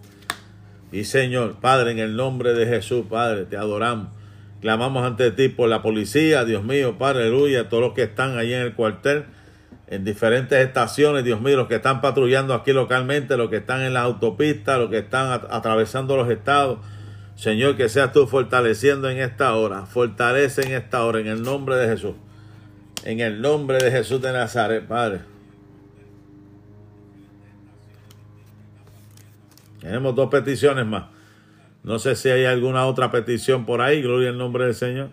Y Señor, Padre, en el nombre de Jesús, Padre, te adoramos. Clamamos ante ti por la policía, Dios mío, Padre, aleluya, todos los que están ahí en el cuartel, en diferentes estaciones, Dios mío, los que están patrullando aquí localmente, los que están en las autopistas, los que están atravesando los estados. Señor, que seas tú fortaleciendo en esta hora, fortalece en esta hora, en el nombre de Jesús. En el nombre de Jesús de Nazaret, Padre. Tenemos dos peticiones más. No sé si hay alguna otra petición por ahí. Gloria al nombre del Señor.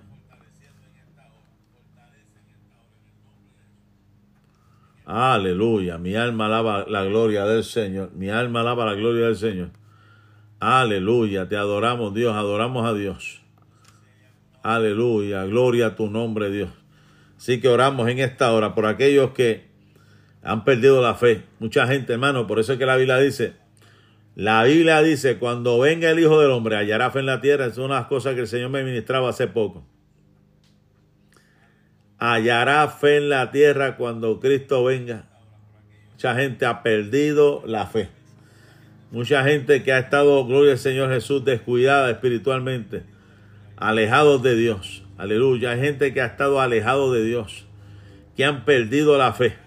Aleluya. Mi alma alaba la gloria del Señor. Mi alma alaba la gloria del Señor. Aleluya. Te adoramos, Dios. Adoramos a Dios. Aleluya. Gloria a tu nombre, Dios. Así que oramos en esta hora por aquellos que han perdido la fe. Mucha gente, hermano. Por eso es que la Biblia dice la Biblia dice, cuando venga el Hijo del Hombre, hallará fe en la tierra. Es una de las cosas que el Señor me ministraba hace poco. Hallará fe en la tierra cuando Cristo venga. Mucha gente ha perdido la fe. Mucha gente que ha estado, gloria al Señor Jesús, descuidada espiritualmente, alejados de Dios. Aleluya. Hay gente que ha estado alejado de Dios, que han perdido la fe.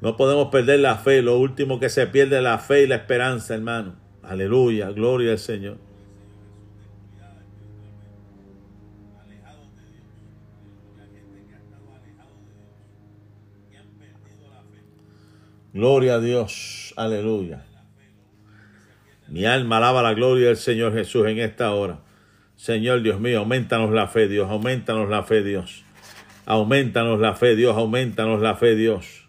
No podemos perder la fe. Lo último que se pierde es la fe y la esperanza, hermano. Aleluya, gloria al Señor. Gloria a Dios, aleluya. Mi alma alaba la gloria del Señor Jesús en esta hora. Señor Dios mío, aumentanos la fe, Dios, aumentanos la fe, Dios. Aumentanos la fe, Dios, aumentanos la fe, Dios.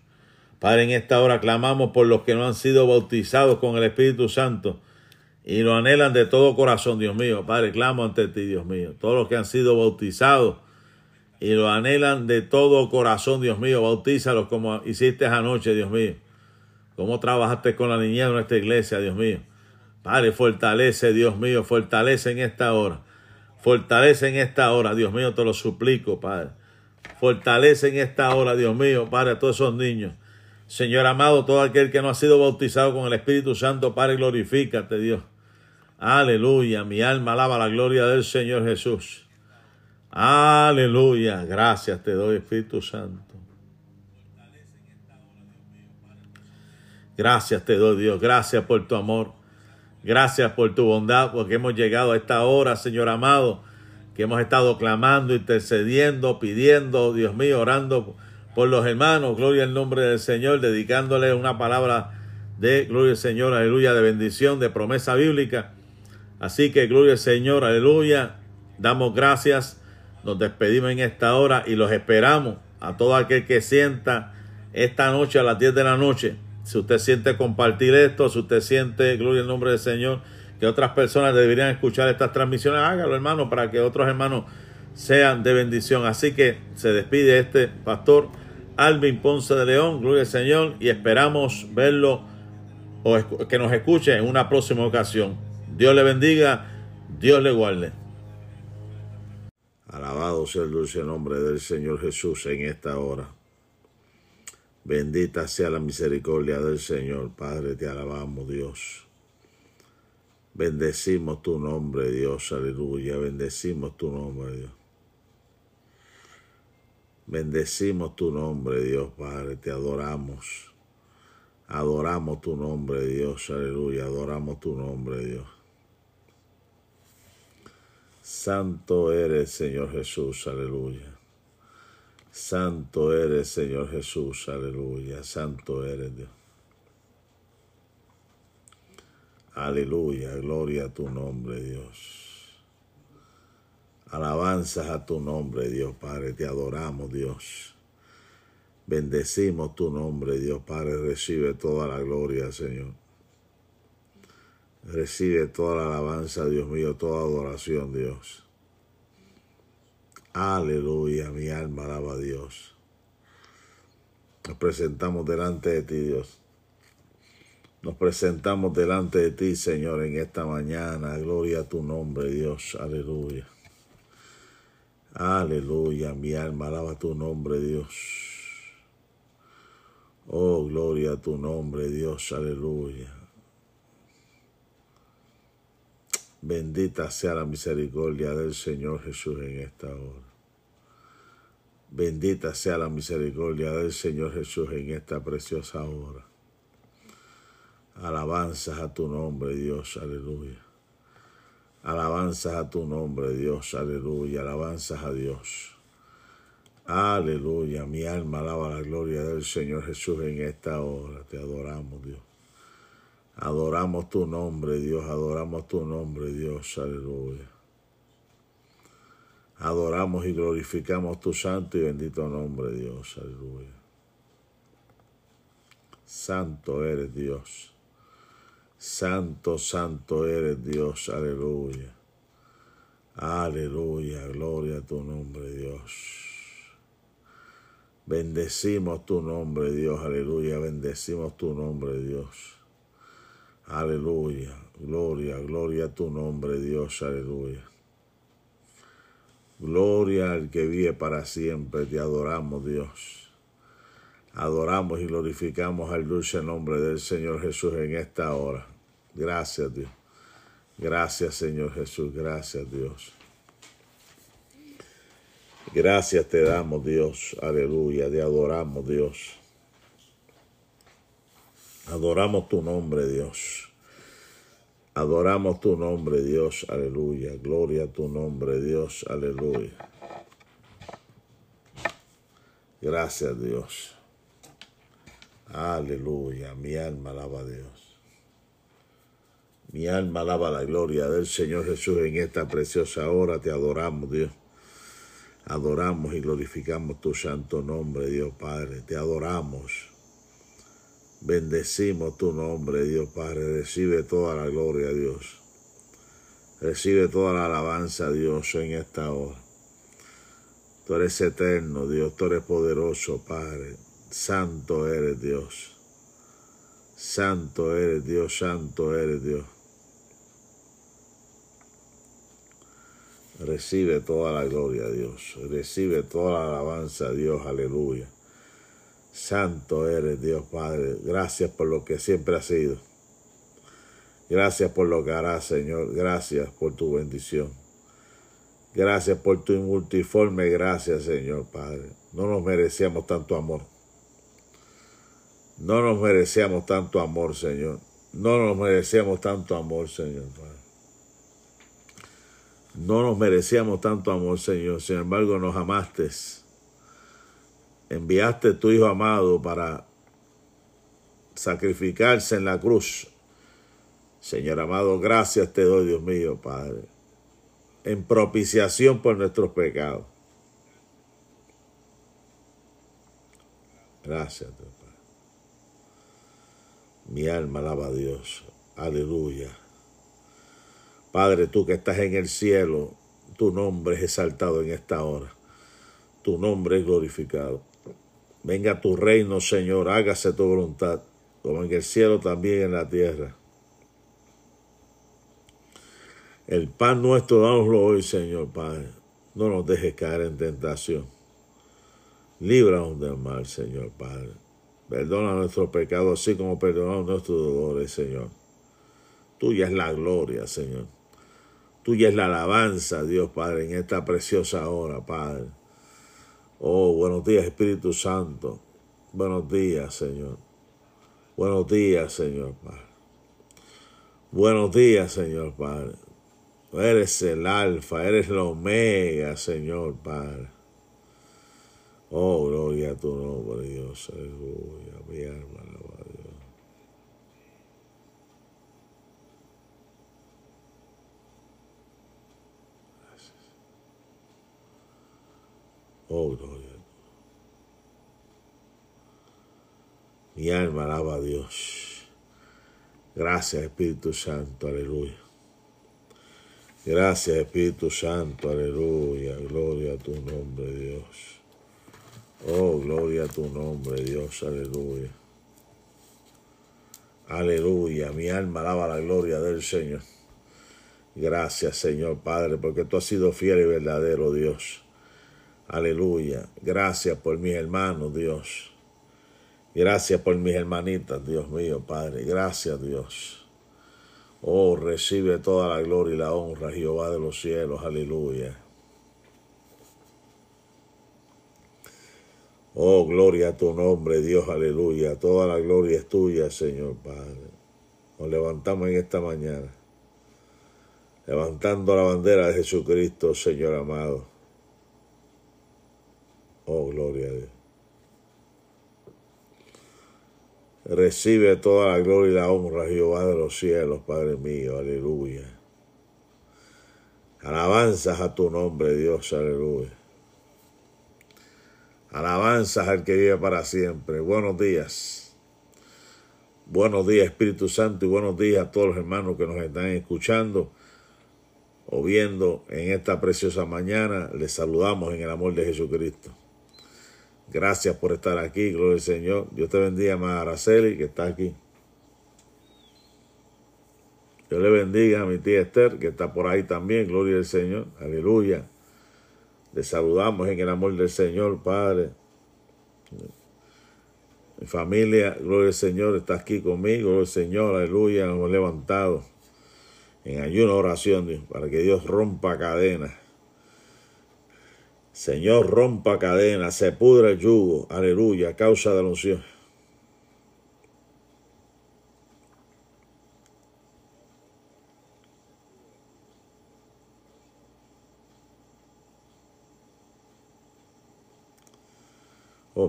Padre, en esta hora clamamos por los que no han sido bautizados con el Espíritu Santo y lo anhelan de todo corazón, Dios mío. Padre, clamo ante ti, Dios mío. Todos los que han sido bautizados y lo anhelan de todo corazón, Dios mío. Bautízalos como hiciste anoche, Dios mío. Como trabajaste con la niñez de nuestra iglesia, Dios mío. Padre, fortalece, Dios mío, fortalece en esta hora. Fortalece en esta hora, Dios mío, te lo suplico, Padre. Fortalece en esta hora, Dios mío, Padre, a todos esos niños Señor amado, todo aquel que no ha sido bautizado con el Espíritu Santo, Padre, glorifícate, Dios. Aleluya, mi alma alaba la gloria del Señor Jesús. Aleluya, gracias te doy, Espíritu Santo. Gracias te doy, Dios, gracias por tu amor. Gracias por tu bondad, porque hemos llegado a esta hora, Señor amado, que hemos estado clamando, intercediendo, pidiendo, Dios mío, orando por los hermanos, gloria al nombre del Señor, dedicándole una palabra de gloria al Señor, aleluya, de bendición, de promesa bíblica. Así que gloria al Señor, aleluya, damos gracias, nos despedimos en esta hora y los esperamos a todo aquel que sienta esta noche a las 10 de la noche. Si usted siente compartir esto, si usted siente, gloria al nombre del Señor, que otras personas deberían escuchar estas transmisiones, hágalo hermano, para que otros hermanos sean de bendición. Así que se despide este pastor Alvin Ponce de León, gloria al Señor, y esperamos verlo o que nos escuche en una próxima ocasión. Dios le bendiga, Dios le guarde. Alabado sea el dulce nombre del Señor Jesús en esta hora. Bendita sea la misericordia del Señor. Padre, te alabamos, Dios. Bendecimos tu nombre, Dios. Aleluya. Bendecimos tu nombre, Dios. Bendecimos tu nombre, Dios Padre, te adoramos. Adoramos tu nombre, Dios, aleluya, adoramos tu nombre, Dios. Santo eres, Señor Jesús, aleluya. Santo eres, Señor Jesús, aleluya. Santo eres, Dios. Aleluya, gloria a tu nombre, Dios. Alabanzas a tu nombre, Dios Padre, te adoramos, Dios. Bendecimos tu nombre, Dios Padre, recibe toda la gloria, Señor. Recibe toda la alabanza, Dios mío, toda adoración, Dios. Aleluya, mi alma alaba a Dios. Nos presentamos delante de ti, Dios. Nos presentamos delante de ti, Señor, en esta mañana. Gloria a tu nombre, Dios. Aleluya. Aleluya, mi alma alaba tu nombre, Dios. Oh, gloria a tu nombre, Dios. Aleluya. Bendita sea la misericordia del Señor Jesús en esta hora. Bendita sea la misericordia del Señor Jesús en esta preciosa hora. Alabanzas a tu nombre, Dios, aleluya. Alabanzas a tu nombre, Dios, aleluya. Alabanzas a Dios. Aleluya, mi alma alaba la gloria del Señor Jesús en esta hora. Te adoramos, Dios. Adoramos tu nombre, Dios. Adoramos tu nombre, Dios. Aleluya. Adoramos y glorificamos tu santo y bendito nombre, Dios. Aleluya. Santo eres Dios. Santo, santo eres Dios. Aleluya. Aleluya. Gloria a tu nombre, Dios. Bendecimos tu nombre, Dios. Aleluya. Bendecimos tu nombre, Dios. Aleluya. Gloria, gloria a tu nombre, Dios. Aleluya. Gloria al que vive para siempre. Te adoramos, Dios. Adoramos y glorificamos al dulce nombre del Señor Jesús en esta hora. Gracias, Dios. Gracias, Señor Jesús. Gracias, Dios. Gracias te damos, Dios. Aleluya. Te adoramos, Dios. Adoramos tu nombre, Dios. Adoramos tu nombre, Dios, aleluya. Gloria a tu nombre, Dios, aleluya. Gracias, Dios. Aleluya. Mi alma alaba a Dios. Mi alma alaba la gloria del Señor Jesús en esta preciosa hora. Te adoramos, Dios. Adoramos y glorificamos tu santo nombre, Dios Padre. Te adoramos. Bendecimos tu nombre, Dios Padre. Recibe toda la gloria, Dios. Recibe toda la alabanza, Dios, en esta hora. Tú eres eterno, Dios. Tú eres poderoso, Padre. Santo eres, Dios. Santo eres, Dios. Santo eres, Dios. Recibe toda la gloria, Dios. Recibe toda la alabanza, Dios. Aleluya. Santo eres Dios Padre. Gracias por lo que siempre has sido. Gracias por lo que harás, Señor. Gracias por tu bendición. Gracias por tu multiforme gracias, Señor Padre. No nos merecíamos tanto amor. No nos merecíamos tanto amor, Señor. No nos merecíamos tanto amor, Señor Padre. No nos merecíamos tanto amor, Señor. Sin embargo, nos amaste enviaste tu Hijo amado para sacrificarse en la cruz. Señor amado, gracias te doy, Dios mío, Padre, en propiciación por nuestros pecados. Gracias, Dios. Mi alma alaba a Dios. Aleluya. Padre, tú que estás en el cielo, tu nombre es exaltado en esta hora. Tu nombre es glorificado. Venga tu reino, Señor, hágase tu voluntad, como en el cielo también en la tierra. El pan nuestro, dánoslo hoy, Señor Padre. No nos dejes caer en tentación. Líbranos del mal, Señor Padre. Perdona nuestros pecados, así como perdonamos nuestros dolores, Señor. Tuya es la gloria, Señor. Tuya es la alabanza, Dios Padre, en esta preciosa hora, Padre. Oh, buenos días, Espíritu Santo. Buenos días, Señor. Buenos días, Señor Padre. Buenos días, Señor Padre. Eres el alfa, eres la omega, Señor Padre. Oh, gloria a tu nombre, Dios. Aleluya. Mi alma alaba a Dios. Gracias. Oh, gloria. Mi alma alaba a Dios. Gracias, Espíritu Santo. Aleluya. Gracias, Espíritu Santo. Aleluya. Gloria a tu nombre, Dios. Oh, gloria a tu nombre, Dios, aleluya. Aleluya, mi alma alaba la gloria del Señor. Gracias, Señor Padre, porque tú has sido fiel y verdadero, Dios. Aleluya. Gracias por mis hermanos, Dios. Gracias por mis hermanitas, Dios mío, Padre. Gracias, Dios. Oh, recibe toda la gloria y la honra, Jehová de los cielos. Aleluya. Oh, gloria a tu nombre, Dios, aleluya. Toda la gloria es tuya, Señor Padre. Nos levantamos en esta mañana, levantando la bandera de Jesucristo, Señor amado. Oh, gloria a Dios. Recibe toda la gloria y la honra, Jehová de los cielos, Padre mío, aleluya. Alabanzas a tu nombre, Dios, aleluya. Alabanzas al que vive para siempre. Buenos días. Buenos días Espíritu Santo y buenos días a todos los hermanos que nos están escuchando o viendo en esta preciosa mañana. Les saludamos en el amor de Jesucristo. Gracias por estar aquí, gloria al Señor. Dios te bendiga, a Araceli, que está aquí. Dios le bendiga a mi tía Esther, que está por ahí también, gloria al Señor. Aleluya. Le saludamos en el amor del Señor, Padre. Mi familia, gloria al Señor, está aquí conmigo, gloria al Señor, aleluya, nos hemos levantado en ayuno oración, Dios, para que Dios rompa cadenas. Señor, rompa cadenas, se pudra el yugo, aleluya, causa de la unción.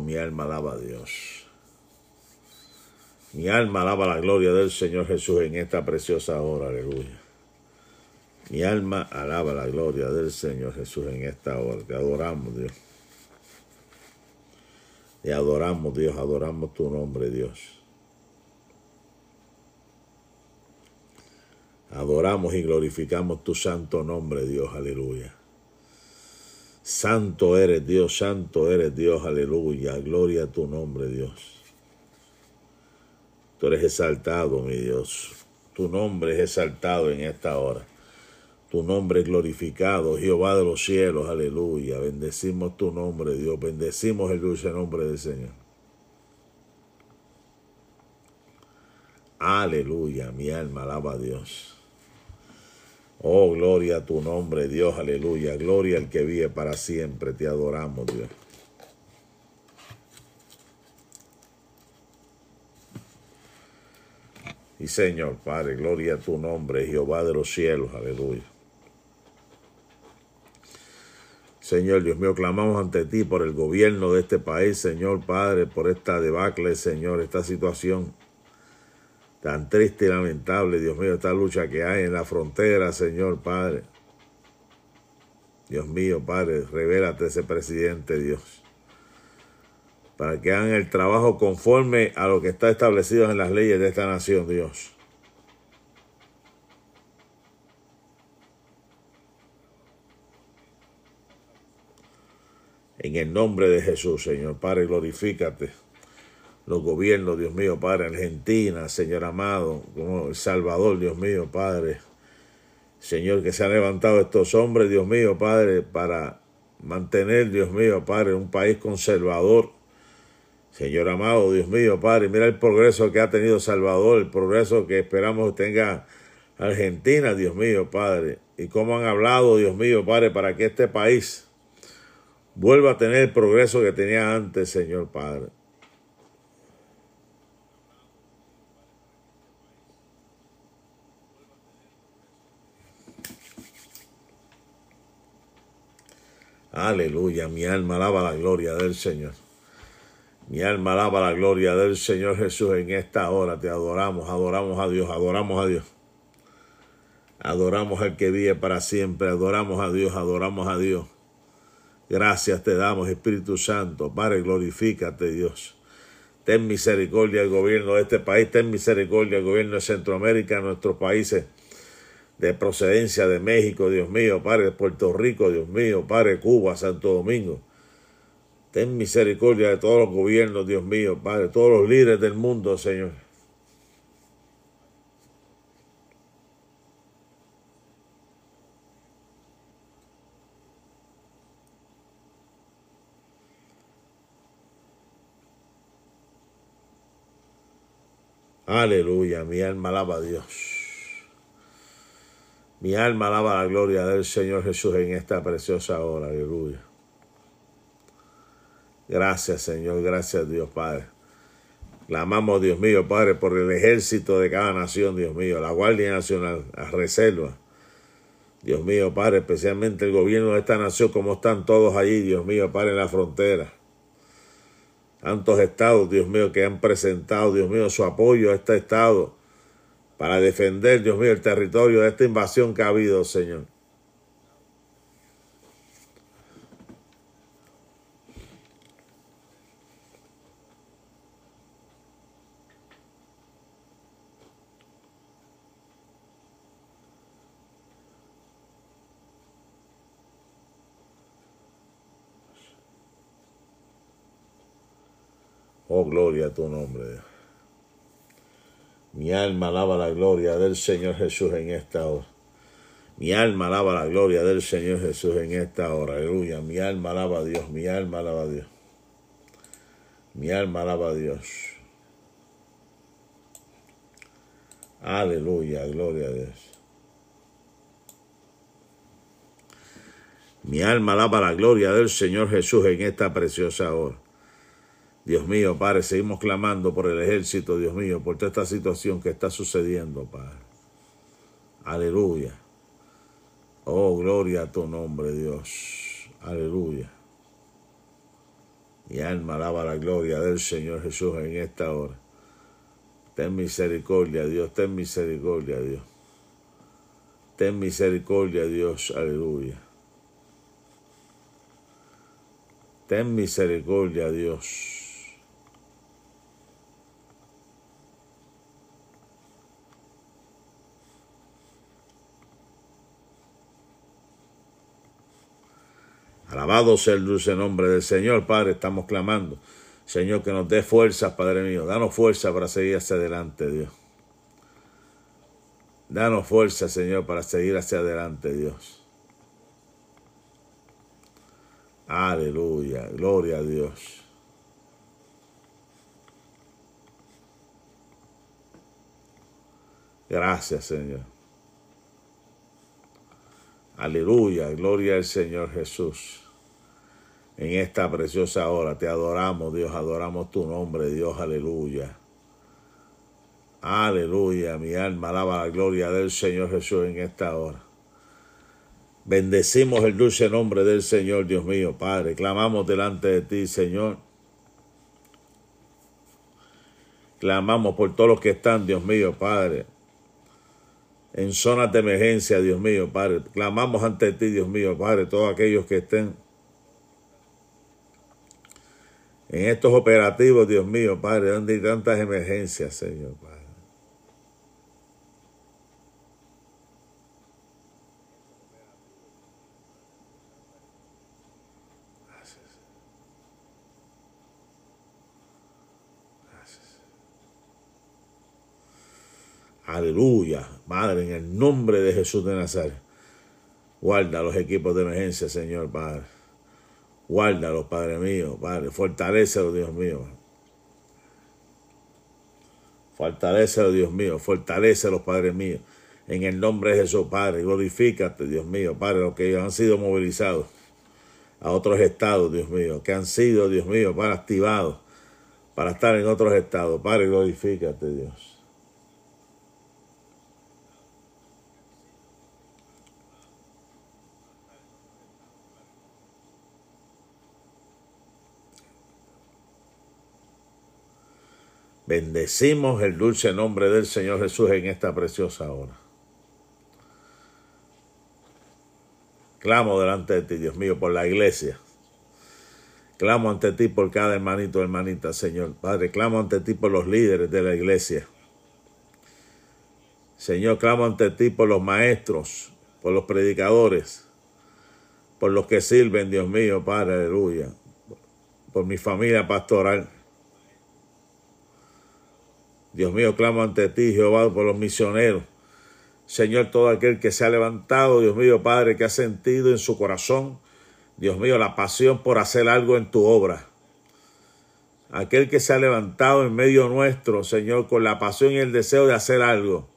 Mi alma alaba a Dios. Mi alma alaba la gloria del Señor Jesús en esta preciosa hora, aleluya. Mi alma alaba la gloria del Señor Jesús en esta hora. Te adoramos, Dios. Te adoramos, Dios. Adoramos tu nombre, Dios. Adoramos y glorificamos tu santo nombre, Dios. Aleluya. Santo eres Dios, santo eres Dios, aleluya, gloria a tu nombre Dios. Tú eres exaltado, mi Dios. Tu nombre es exaltado en esta hora. Tu nombre es glorificado, Jehová de los cielos, aleluya. Bendecimos tu nombre, Dios. Bendecimos el dulce nombre del Señor. Aleluya, mi alma alaba a Dios. Oh, gloria a tu nombre, Dios, aleluya. Gloria al que vive para siempre. Te adoramos, Dios. Y Señor, Padre, gloria a tu nombre, Jehová de los cielos, aleluya. Señor Dios mío, clamamos ante ti por el gobierno de este país, Señor Padre, por esta debacle, Señor, esta situación tan triste y lamentable, Dios mío, esta lucha que hay en la frontera, Señor Padre. Dios mío, Padre, revélate ese presidente, Dios, para que hagan el trabajo conforme a lo que está establecido en las leyes de esta nación, Dios. En el nombre de Jesús, Señor Padre, glorifícate los gobiernos, Dios mío, Padre, Argentina, Señor amado, como El Salvador, Dios mío, Padre. Señor, que se han levantado estos hombres, Dios mío, Padre, para mantener, Dios mío, Padre, un país conservador. Señor amado, Dios mío, Padre, mira el progreso que ha tenido Salvador, el progreso que esperamos tenga Argentina, Dios mío, Padre, y cómo han hablado, Dios mío, Padre, para que este país vuelva a tener el progreso que tenía antes, Señor Padre. Aleluya, mi alma alaba la gloria del Señor. Mi alma alaba la gloria del Señor Jesús en esta hora. Te adoramos, adoramos a Dios, adoramos a Dios. Adoramos al que vive para siempre, adoramos a Dios, adoramos a Dios. Gracias te damos, Espíritu Santo. Padre, glorifícate, Dios. Ten misericordia al gobierno de este país, ten misericordia al gobierno de Centroamérica, nuestros países de procedencia de México, Dios mío, Padre, Puerto Rico, Dios mío, Padre, Cuba, Santo Domingo. Ten misericordia de todos los gobiernos, Dios mío, Padre, todos los líderes del mundo, Señor. Aleluya, mi alma alaba a Dios. Mi alma alaba la gloria del Señor Jesús en esta preciosa hora. Aleluya. Gracias, Señor. Gracias, Dios Padre. Clamamos, Dios mío, Padre, por el ejército de cada nación, Dios mío, la Guardia Nacional, la Reserva. Dios mío, Padre, especialmente el gobierno de esta nación, como están todos allí, Dios mío, Padre, en la frontera. Tantos estados, Dios mío, que han presentado, Dios mío, su apoyo a este estado para defender, Dios mío, el territorio de esta invasión que ha habido, Señor. Oh, gloria a tu nombre. Mi alma alaba la gloria del Señor Jesús en esta hora. Mi alma alaba la gloria del Señor Jesús en esta hora. Aleluya. Mi alma alaba a Dios. Mi alma alaba a Dios. Mi alma alaba a Dios. Aleluya. Gloria a Dios. Mi alma alaba la gloria del Señor Jesús en esta preciosa hora. Dios mío, Padre, seguimos clamando por el ejército, Dios mío, por toda esta situación que está sucediendo, Padre. Aleluya. Oh, gloria a tu nombre, Dios. Aleluya. Mi alma alaba la gloria del Señor Jesús en esta hora. Ten misericordia, Dios, ten misericordia, Dios. Ten misericordia, Dios, aleluya. Ten misericordia, Dios. Alabado sea el dulce nombre del Señor, Padre, estamos clamando. Señor, que nos dé fuerzas, Padre mío. Danos fuerza para seguir hacia adelante, Dios. Danos fuerza, Señor, para seguir hacia adelante, Dios. Aleluya, gloria a Dios. Gracias, Señor. Aleluya, gloria al Señor Jesús. En esta preciosa hora te adoramos, Dios, adoramos tu nombre, Dios, aleluya. Aleluya, mi alma alaba la gloria del Señor Jesús en esta hora. Bendecimos el dulce nombre del Señor, Dios mío, Padre. Clamamos delante de ti, Señor. Clamamos por todos los que están, Dios mío, Padre en zonas de emergencia, Dios mío, Padre. Clamamos ante ti, Dios mío, Padre, todos aquellos que estén en estos operativos, Dios mío, Padre, donde hay tantas emergencias, Señor, Padre. Aleluya. Madre, en el nombre de Jesús de Nazaret. Guarda los equipos de emergencia, Señor, Padre. Guárdalos, Padre mío, Padre. Fortalécelos, Dios mío. Fortalécelos, Dios mío. Fortalécelos, Padre mío. En el nombre de Jesús, Padre. Glorifícate, Dios mío, Padre, los que han sido movilizados a otros estados, Dios mío, que han sido, Dios mío, para activados, para estar en otros estados. Padre, glorifícate, Dios. Bendecimos el dulce nombre del Señor Jesús en esta preciosa hora. Clamo delante de ti, Dios mío, por la iglesia. Clamo ante ti por cada hermanito, hermanita, Señor. Padre, clamo ante ti por los líderes de la iglesia. Señor, clamo ante ti por los maestros, por los predicadores, por los que sirven, Dios mío, Padre, aleluya. Por mi familia pastoral. Dios mío, clamo ante ti, Jehová, por los misioneros. Señor, todo aquel que se ha levantado, Dios mío, Padre, que ha sentido en su corazón, Dios mío, la pasión por hacer algo en tu obra. Aquel que se ha levantado en medio nuestro, Señor, con la pasión y el deseo de hacer algo,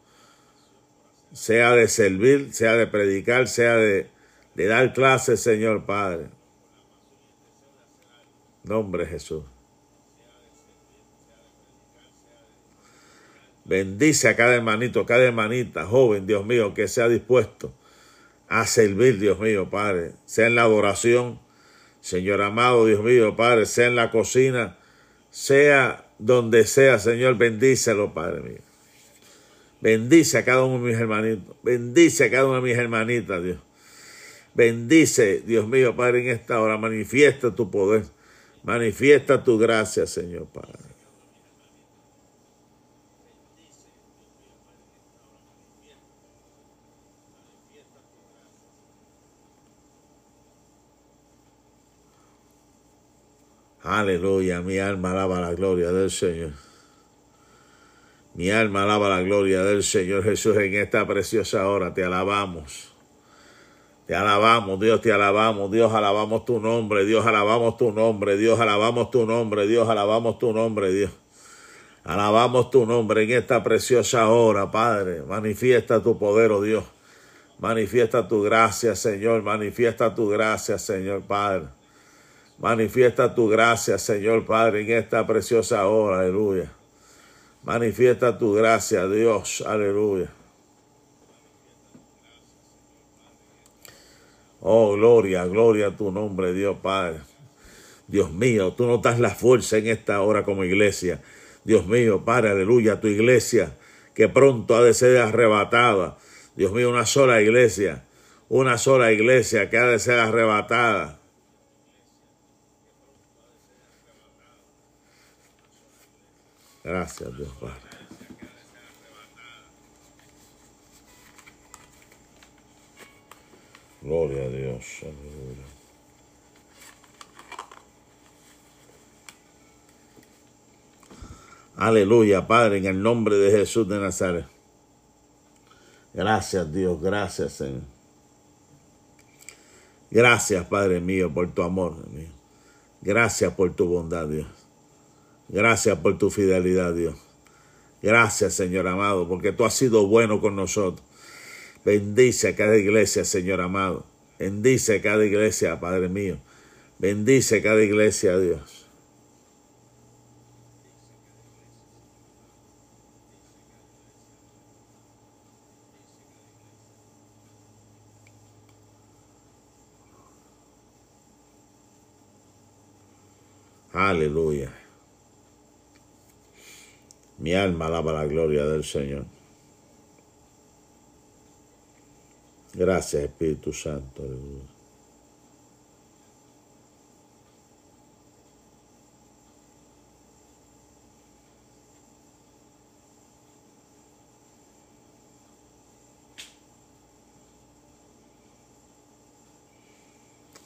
sea de servir, sea de predicar, sea de, de dar clases, Señor Padre. Nombre Jesús. Bendice a cada hermanito, cada hermanita, joven, Dios mío, que sea dispuesto a servir, Dios mío, Padre, sea en la adoración, Señor amado, Dios mío, Padre, sea en la cocina, sea donde sea, Señor, bendícelo, Padre mío. Bendice a cada uno de mis hermanitos, bendice a cada una de mis hermanitas, Dios. Bendice, Dios mío, Padre, en esta hora, manifiesta tu poder, manifiesta tu gracia, Señor, Padre. Aleluya, mi alma alaba la gloria del Señor. Mi alma alaba la gloria del Señor Jesús en esta preciosa hora. Te alabamos. Te alabamos, Dios, te alabamos. Dios, alabamos tu nombre. Dios, alabamos tu nombre. Dios, alabamos tu nombre. Dios, alabamos tu nombre, Dios. Alabamos tu nombre en esta preciosa hora, Padre. Manifiesta tu poder, oh Dios. Manifiesta tu gracia, Señor. Manifiesta tu gracia, Señor, Padre. Manifiesta tu gracia, Señor Padre, en esta preciosa hora, aleluya. Manifiesta tu gracia, Dios, aleluya. Oh, gloria, gloria a tu nombre, Dios Padre. Dios mío, tú nos das la fuerza en esta hora como iglesia. Dios mío, Padre, aleluya, tu iglesia que pronto ha de ser arrebatada. Dios mío, una sola iglesia, una sola iglesia que ha de ser arrebatada. Gracias, Dios Padre. Gloria a Dios. Aleluya. Padre, en el nombre de Jesús de Nazaret. Gracias, Dios, gracias, Señor. Gracias, Padre mío, por tu amor, mío. Gracias por tu bondad, Dios. Gracias por tu fidelidad, Dios. Gracias, Señor amado, porque tú has sido bueno con nosotros. Bendice a cada iglesia, Señor amado. Bendice a cada iglesia, Padre mío. Bendice a cada iglesia, Dios. Aleluya. Mi alma alaba la gloria del Señor. Gracias, Espíritu Santo.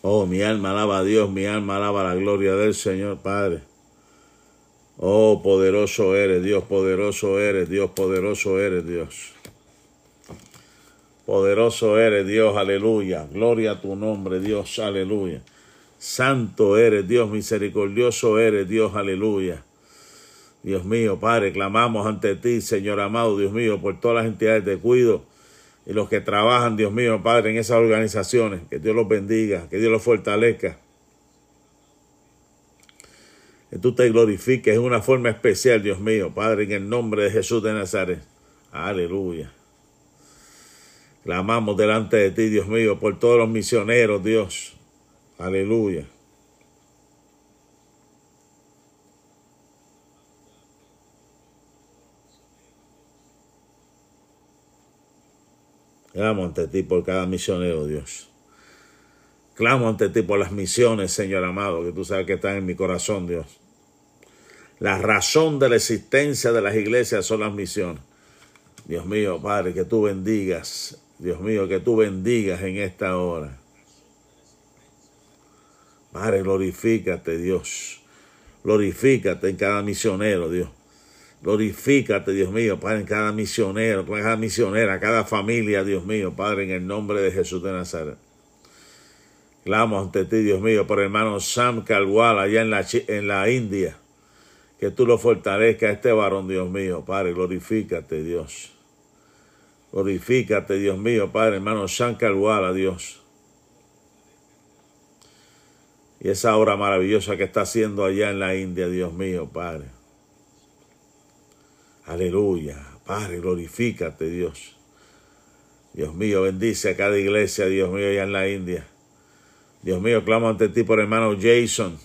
Oh, mi alma alaba a Dios, mi alma alaba la gloria del Señor Padre. Oh, poderoso eres, Dios, poderoso eres, Dios, poderoso eres, Dios. Poderoso eres, Dios, aleluya. Gloria a tu nombre, Dios, aleluya. Santo eres, Dios, misericordioso eres, Dios, aleluya. Dios mío, Padre, clamamos ante ti, Señor amado, Dios mío, por todas las entidades de cuido y los que trabajan, Dios mío, Padre, en esas organizaciones. Que Dios los bendiga, que Dios los fortalezca. Que tú te glorifiques en una forma especial, Dios mío, Padre, en el nombre de Jesús de Nazaret. Aleluya. Clamamos delante de ti, Dios mío, por todos los misioneros, Dios. Aleluya. Clamo ante ti por cada misionero, Dios. Clamo ante ti por las misiones, Señor amado, que tú sabes que están en mi corazón, Dios. La razón de la existencia de las iglesias son las misiones. Dios mío, Padre, que tú bendigas. Dios mío, que tú bendigas en esta hora. Padre, glorifícate, Dios. Glorifícate en cada misionero, Dios. Glorifícate, Dios mío, Padre, en cada misionero, en cada misionera, cada familia, Dios mío, Padre, en el nombre de Jesús de Nazaret. Clamo ante ti, Dios mío, por hermano Sam Calwal, allá en la, en la India. Que tú lo fortalezcas a este varón, Dios mío, Padre, glorifícate, Dios. Glorifícate, Dios mío, Padre, hermano Sam Calwal, Dios. Y esa obra maravillosa que está haciendo allá en la India, Dios mío, Padre. Aleluya. Padre, glorifícate, Dios. Dios mío, bendice a cada iglesia, Dios mío, allá en la India. Dios mío, clamo ante ti por hermano Jason.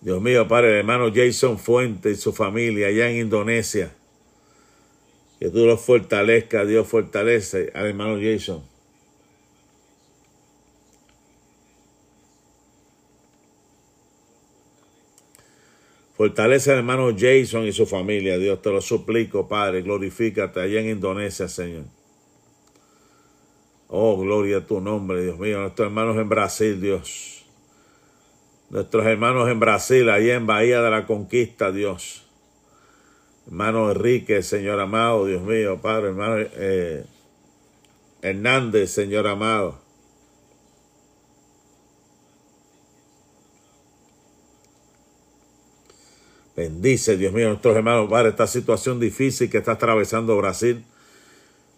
Dios mío, Padre, hermano Jason Fuente y su familia allá en Indonesia. Que tú los fortalezcas, Dios fortalece al hermano Jason. Fortalece al hermano Jason y su familia. Dios te lo suplico, Padre. Glorifícate allá en Indonesia, Señor. Oh, gloria a tu nombre, Dios mío. Nuestros hermanos en Brasil, Dios. Nuestros hermanos en Brasil, allá en Bahía de la Conquista, Dios. Hermano Enrique, Señor amado, Dios mío, Padre, hermano eh, Hernández, Señor amado. Bendice, Dios mío, nuestros hermanos, Padre, esta situación difícil que está atravesando Brasil.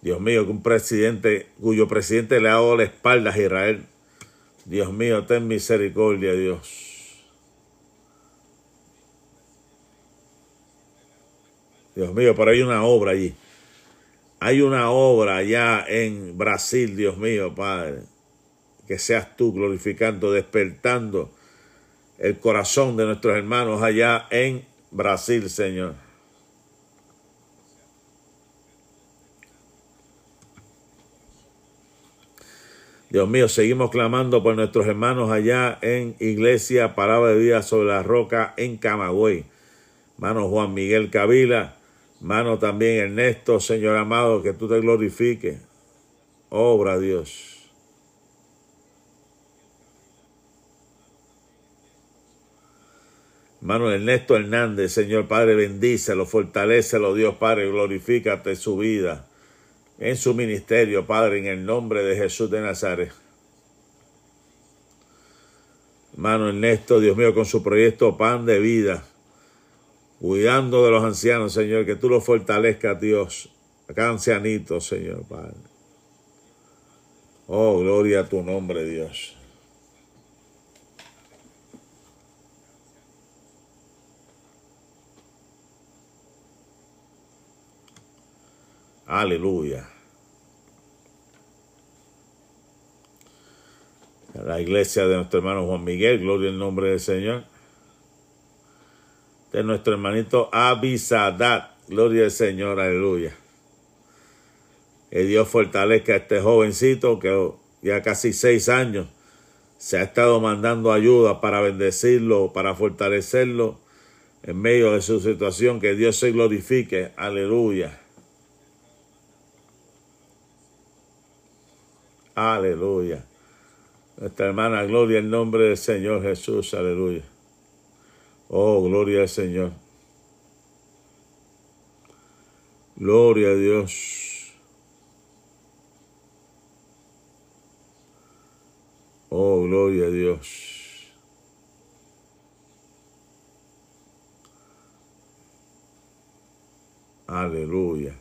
Dios mío, que un presidente, cuyo presidente le ha dado la espalda a Israel. Dios mío, ten misericordia, Dios. Dios mío, pero hay una obra allí. Hay una obra allá en Brasil, Dios mío, Padre. Que seas tú glorificando, despertando el corazón de nuestros hermanos allá en Brasil, Señor. Dios mío, seguimos clamando por nuestros hermanos allá en Iglesia Palabra de Vida sobre la Roca en Camagüey. Hermano Juan Miguel Cavila, hermano también Ernesto, Señor amado, que tú te glorifiques. Obra Dios. Hermano Ernesto Hernández, Señor Padre, bendícelo, fortalecelo, Dios Padre, glorifícate su vida en su ministerio, Padre, en el nombre de Jesús de Nazaret. Hermano Ernesto, Dios mío, con su proyecto Pan de Vida, cuidando de los ancianos, Señor, que tú los fortalezcas, Dios, acá ancianitos, Señor Padre. Oh, gloria a tu nombre, Dios. Aleluya. La iglesia de nuestro hermano Juan Miguel, gloria al nombre del Señor. De nuestro hermanito Abisadat, gloria al Señor, aleluya. Que Dios fortalezca a este jovencito que ya casi seis años se ha estado mandando ayuda para bendecirlo, para fortalecerlo en medio de su situación. Que Dios se glorifique, aleluya. Aleluya. Nuestra hermana Gloria, en nombre del Señor Jesús. Aleluya. Oh, gloria al Señor. Gloria a Dios. Oh, gloria a Dios. Aleluya.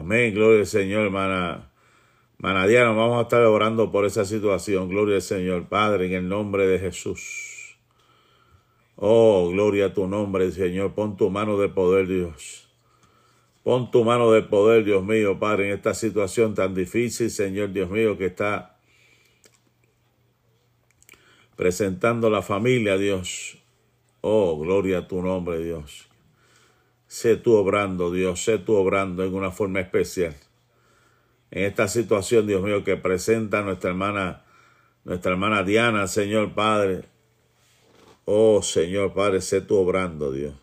Amén, gloria al Señor, hermana. Diana, vamos a estar orando por esa situación. Gloria al Señor, Padre, en el nombre de Jesús. Oh, gloria a tu nombre, Señor. Pon tu mano de poder, Dios. Pon tu mano de poder, Dios mío, Padre, en esta situación tan difícil, Señor Dios mío, que está presentando la familia, Dios. Oh, gloria a tu nombre, Dios. Sé tú obrando, Dios, sé tú obrando en una forma especial. En esta situación, Dios mío, que presenta nuestra hermana, nuestra hermana Diana, Señor Padre. Oh, Señor Padre, sé tú obrando, Dios.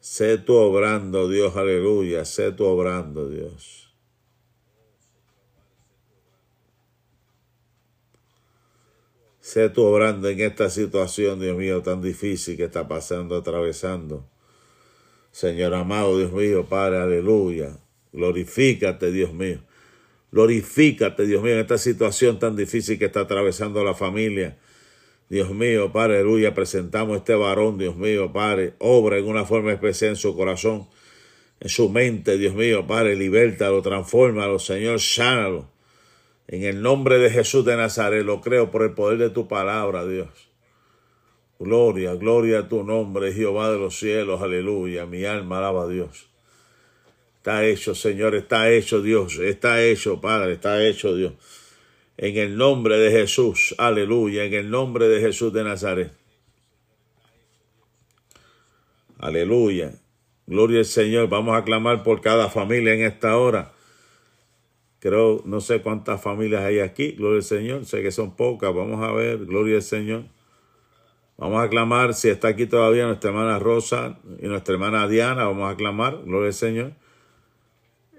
Sé tú obrando, Dios, aleluya. Sé tú obrando, Dios. Sé tú obrando en esta situación, Dios mío, tan difícil que está pasando, atravesando. Señor amado, Dios mío, Padre, aleluya. Glorifícate, Dios mío. Glorifícate, Dios mío, en esta situación tan difícil que está atravesando la familia. Dios mío, Padre, aleluya, presentamos este varón, Dios mío, Padre, obra en una forma especial en su corazón, en su mente, Dios mío, Padre, libertalo, transfórmalo, Señor, sánalo. En el nombre de Jesús de Nazaret, lo creo por el poder de tu palabra, Dios. Gloria, gloria a tu nombre, Jehová de los cielos, aleluya. Mi alma alaba a Dios. Está hecho, Señor, está hecho, Dios, está hecho, Padre, está hecho, Dios. En el nombre de Jesús, aleluya, en el nombre de Jesús de Nazaret. Aleluya. Gloria al Señor. Vamos a clamar por cada familia en esta hora. Creo, no sé cuántas familias hay aquí. Gloria al Señor. Sé que son pocas. Vamos a ver. Gloria al Señor. Vamos a clamar. Si está aquí todavía nuestra hermana Rosa y nuestra hermana Diana, vamos a clamar. Gloria al Señor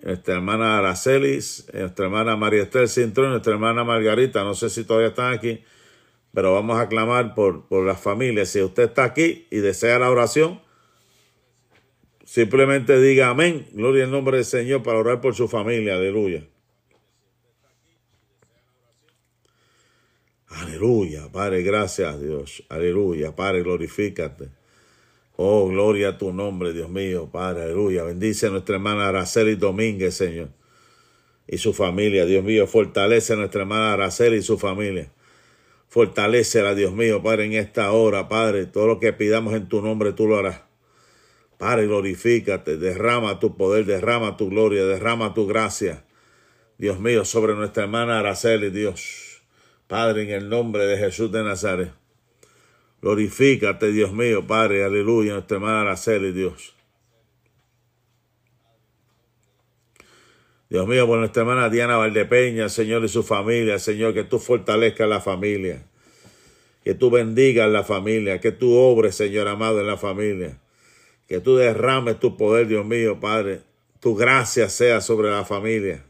nuestra hermana Aracelis, nuestra hermana María Esther Cintrón, nuestra hermana Margarita, no sé si todavía están aquí, pero vamos a clamar por, por las familias. Si usted está aquí y desea la oración, simplemente diga amén, gloria al nombre del Señor para orar por su familia, aleluya. Aleluya, Padre, gracias Dios, aleluya, Padre, glorifícate. Oh, gloria a tu nombre, Dios mío, Padre, aleluya. Bendice a nuestra hermana Araceli Domínguez, Señor. Y su familia, Dios mío, fortalece a nuestra hermana Araceli y su familia. Fortalecela, Dios mío, Padre, en esta hora, Padre. Todo lo que pidamos en tu nombre, tú lo harás. Padre, glorifícate, derrama tu poder, derrama tu gloria, derrama tu gracia. Dios mío, sobre nuestra hermana Araceli, Dios. Padre, en el nombre de Jesús de Nazaret. Glorifícate, Dios mío, Padre, aleluya, nuestra hermana Araceli, Dios. Dios mío, por nuestra hermana Diana Valdepeña, Señor, y su familia, Señor, que tú fortalezcas la familia, que tú bendigas la familia, que tú obres, Señor amado, en la familia, que tú derrames tu poder, Dios mío, Padre, tu gracia sea sobre la familia.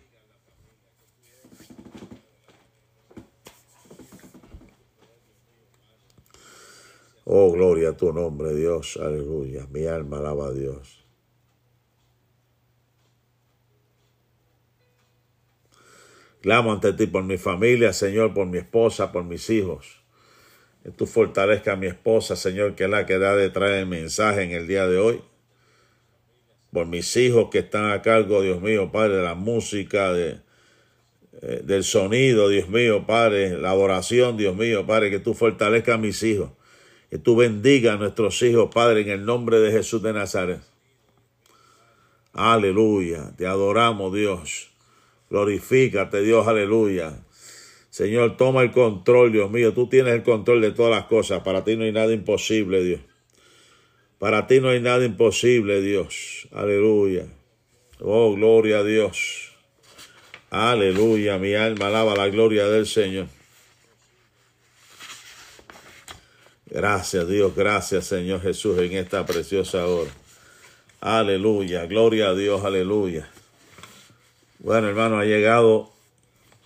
Oh, gloria a tu nombre, Dios. Aleluya. Mi alma alaba a Dios. Clamo ante ti por mi familia, Señor, por mi esposa, por mis hijos. Que tú fortalezcas a mi esposa, Señor, que es la que da de traer el mensaje en el día de hoy. Por mis hijos que están a cargo, Dios mío, Padre, de la música, de, eh, del sonido, Dios mío, Padre, la adoración, Dios mío, Padre, que tú fortalezcas a mis hijos. Que tú bendiga a nuestros hijos, Padre, en el nombre de Jesús de Nazaret. Aleluya. Te adoramos, Dios. Glorifícate, Dios, aleluya. Señor, toma el control, Dios mío. Tú tienes el control de todas las cosas. Para ti no hay nada imposible, Dios. Para ti no hay nada imposible, Dios. Aleluya. Oh, gloria a Dios. Aleluya. Mi alma alaba la gloria del Señor. Gracias Dios, gracias Señor Jesús en esta preciosa hora. Aleluya, gloria a Dios, aleluya. Bueno, hermano, ha llegado,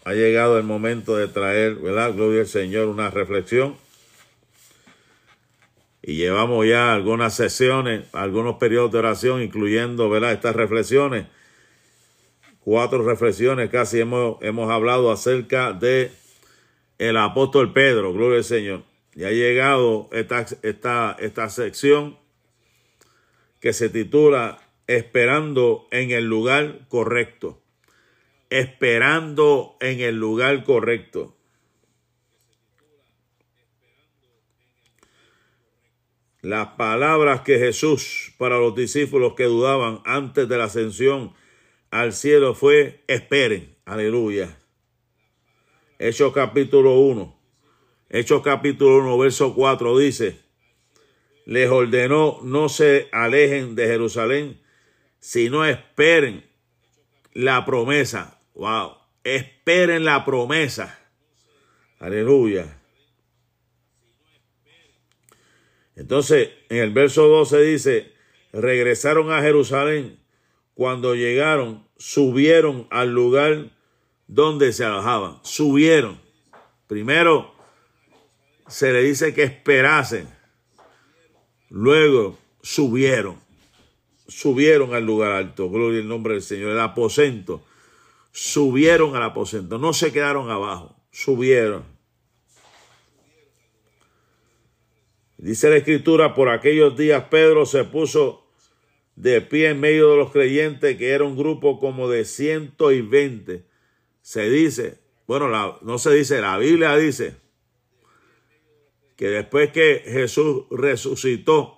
ha llegado el momento de traer, ¿verdad? Gloria al Señor, una reflexión. Y llevamos ya algunas sesiones, algunos periodos de oración, incluyendo, ¿verdad? Estas reflexiones. Cuatro reflexiones casi hemos, hemos hablado acerca de el apóstol Pedro, gloria al Señor. Y ha llegado esta, esta, esta sección que se titula esperando en el lugar correcto. Esperando en el lugar correcto. Las palabras que Jesús para los discípulos que dudaban antes de la ascensión al cielo fue esperen. Aleluya. Hechos capítulo 1. Hechos capítulo 1, verso 4 dice, les ordenó no se alejen de Jerusalén, sino esperen la promesa. Wow, esperen la promesa. Aleluya. Entonces, en el verso 12 dice, regresaron a Jerusalén. Cuando llegaron, subieron al lugar donde se alojaban. Subieron. Primero se le dice que esperasen. Luego subieron. Subieron al lugar alto. Gloria al nombre del Señor. El aposento. Subieron al aposento. No se quedaron abajo. Subieron. Dice la escritura, por aquellos días Pedro se puso de pie en medio de los creyentes, que era un grupo como de ciento y veinte se dice, bueno, no se dice, la Biblia dice que después que Jesús resucitó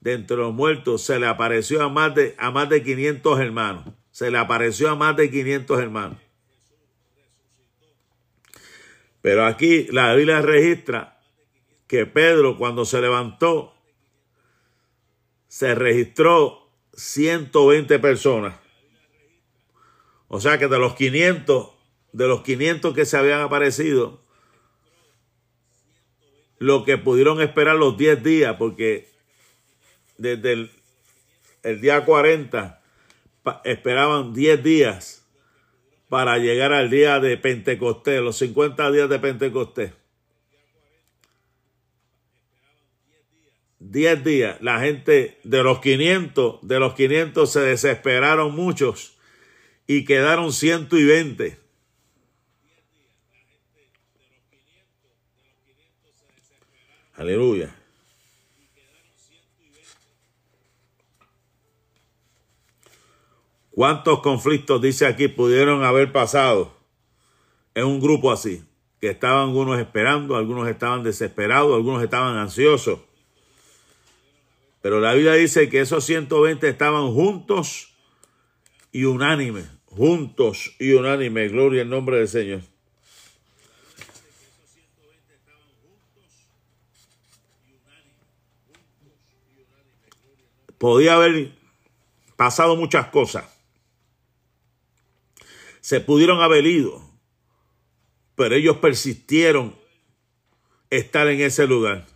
de entre los muertos, se le apareció a más de, a más de 500 hermanos. Se le apareció a más de 500 hermanos. Pero aquí la Biblia registra que Pedro cuando se levantó, se registró 120 personas. O sea que de los 500 de los 500 que se habían aparecido, lo que pudieron esperar los 10 días, porque desde el, día 40 esperaban 10 días para llegar al día de Pentecostés, los 50 días de Pentecostés. 10 días, la gente de los 500, de los 500 se desesperaron muchos y quedaron 120. Aleluya. ¿Cuántos conflictos, dice aquí, pudieron haber pasado en un grupo así? Que estaban algunos esperando, algunos estaban desesperados, algunos estaban ansiosos. Pero la Biblia dice que esos 120 estaban juntos y unánimes, juntos y unánimes. Gloria al nombre del Señor. Podía haber pasado muchas cosas. Se pudieron haber ido, pero ellos persistieron estar en ese lugar.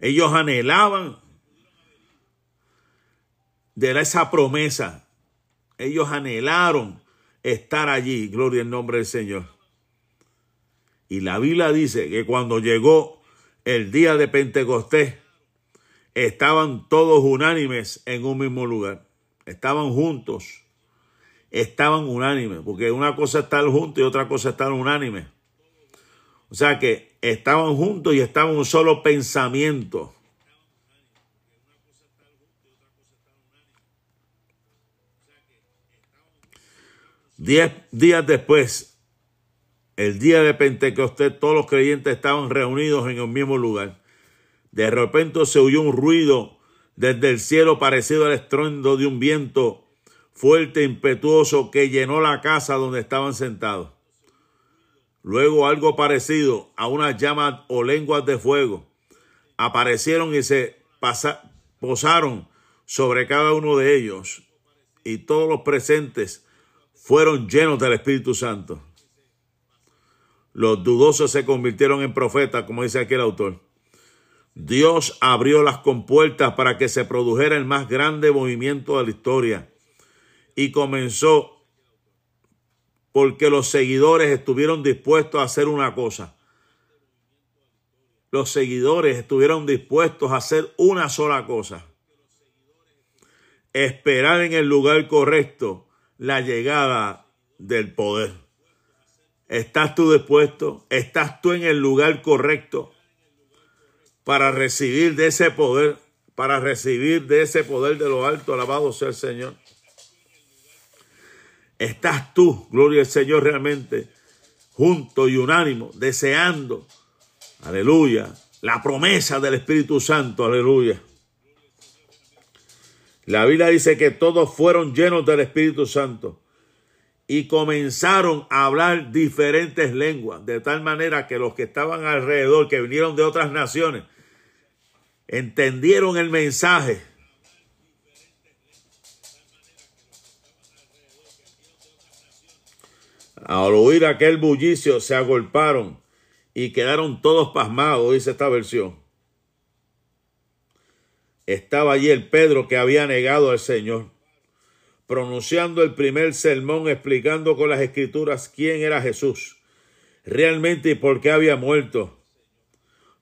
Ellos anhelaban de esa promesa. Ellos anhelaron estar allí. Gloria al nombre del Señor. Y la Biblia dice que cuando llegó el día de Pentecostés, estaban todos unánimes en un mismo lugar. Estaban juntos. Estaban unánimes. Porque una cosa es estar juntos y otra cosa es estar unánime. O sea que estaban juntos y estaban un solo pensamiento. Diez días después, el día de Pentecostés, todos los creyentes estaban reunidos en el mismo lugar. De repente se oyó un ruido desde el cielo parecido al estruendo de un viento fuerte e impetuoso que llenó la casa donde estaban sentados. Luego algo parecido a unas llamas o lenguas de fuego aparecieron y se posaron sobre cada uno de ellos y todos los presentes fueron llenos del Espíritu Santo. Los dudosos se convirtieron en profetas, como dice aquí el autor. Dios abrió las compuertas para que se produjera el más grande movimiento de la historia. Y comenzó porque los seguidores estuvieron dispuestos a hacer una cosa. Los seguidores estuvieron dispuestos a hacer una sola cosa. Esperar en el lugar correcto la llegada del poder. ¿Estás tú dispuesto? ¿Estás tú en el lugar correcto? Para recibir de ese poder para recibir de ese poder de lo alto. Alabado sea el Señor. Estás tú, gloria al Señor, realmente junto y unánimo, deseando, aleluya, la promesa del Espíritu Santo, aleluya. La Biblia dice que todos fueron llenos del Espíritu Santo y comenzaron a hablar diferentes lenguas, de tal manera que los que estaban alrededor, que vinieron de otras naciones, entendieron el mensaje. Al oír aquel bullicio se agolparon y quedaron todos pasmados, dice esta versión. Estaba allí el Pedro que había negado al Señor pronunciando el primer sermón explicando con las escrituras quién era Jesús, realmente y por qué había muerto.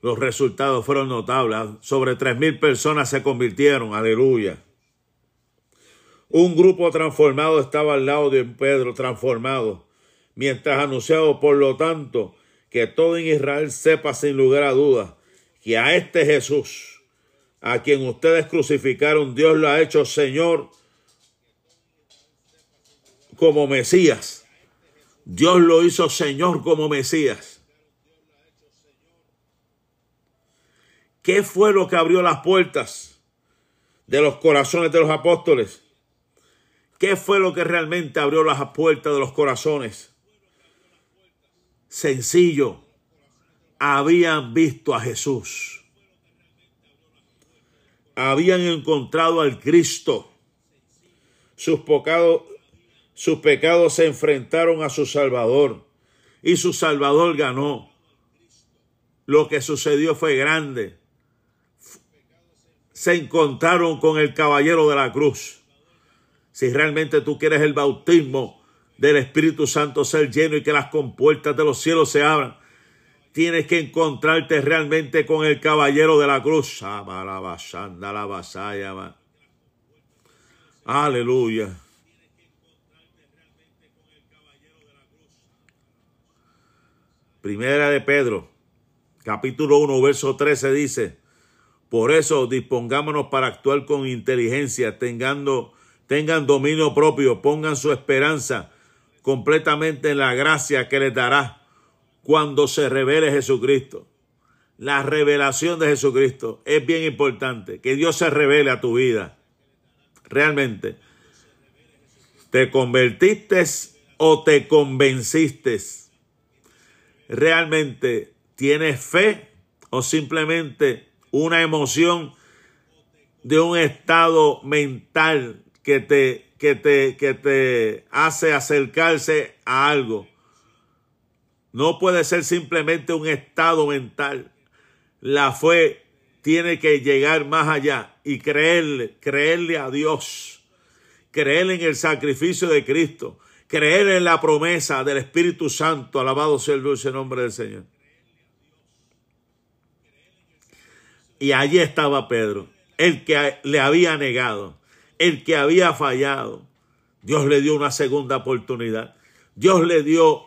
Los resultados fueron notables. Sobre tres mil personas se convirtieron. Aleluya. Un grupo transformado estaba al lado de Pedro, transformado, mientras anunciado, por lo tanto, que todo en Israel sepa sin lugar a dudas que a este Jesús, a quien ustedes crucificaron, Dios lo ha hecho Señor como Mesías. Dios lo hizo Señor como Mesías. ¿Qué fue lo que abrió las puertas de los corazones de los apóstoles? ¿Qué fue lo que realmente abrió las puertas de los corazones? Sencillo. Habían visto a Jesús. Habían encontrado al Cristo. Sus pecados, sus pecados se enfrentaron a su Salvador y su Salvador ganó. Lo que sucedió fue grande. Se encontraron con el caballero de la cruz. Si realmente tú quieres el bautismo del Espíritu Santo ser lleno y que las compuertas de los cielos se abran, tienes que encontrarte realmente con el caballero de la cruz. Aleluya. Primera de Pedro, capítulo 1, verso 13 dice, por eso dispongámonos para actuar con inteligencia, tengan dominio propio, pongan su esperanza completamente en la gracia que les dará cuando se revele Jesucristo. La revelación de Jesucristo es bien importante, que Dios se revele a tu vida. Realmente, ¿te convertiste o te convenciste? realmente tienes fe o simplemente una emoción de un estado mental que te, que te, que te hace acercarse a algo. No puede ser simplemente un estado mental. La fe tiene que llegar más allá y creerle, creerle a Dios, creerle en el sacrificio de Cristo, creer en la promesa del Espíritu Santo, alabado sea el dulce nombre del Señor. Y allí estaba Pedro, el que le había negado, el que había fallado. Dios le dio una segunda oportunidad. Dios le dio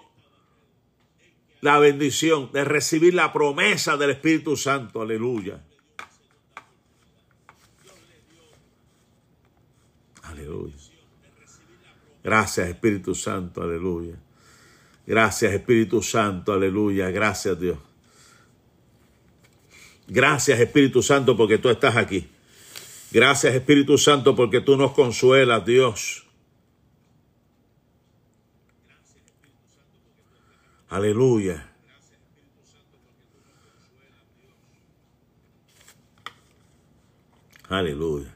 la bendición de recibir la promesa del Espíritu Santo. Aleluya. Aleluya. Gracias Espíritu Santo, aleluya. Gracias Espíritu Santo, aleluya. Gracias Dios. Gracias Espíritu Santo porque tú estás aquí. Gracias Espíritu Santo porque tú nos consuelas, Dios. Aleluya. Aleluya.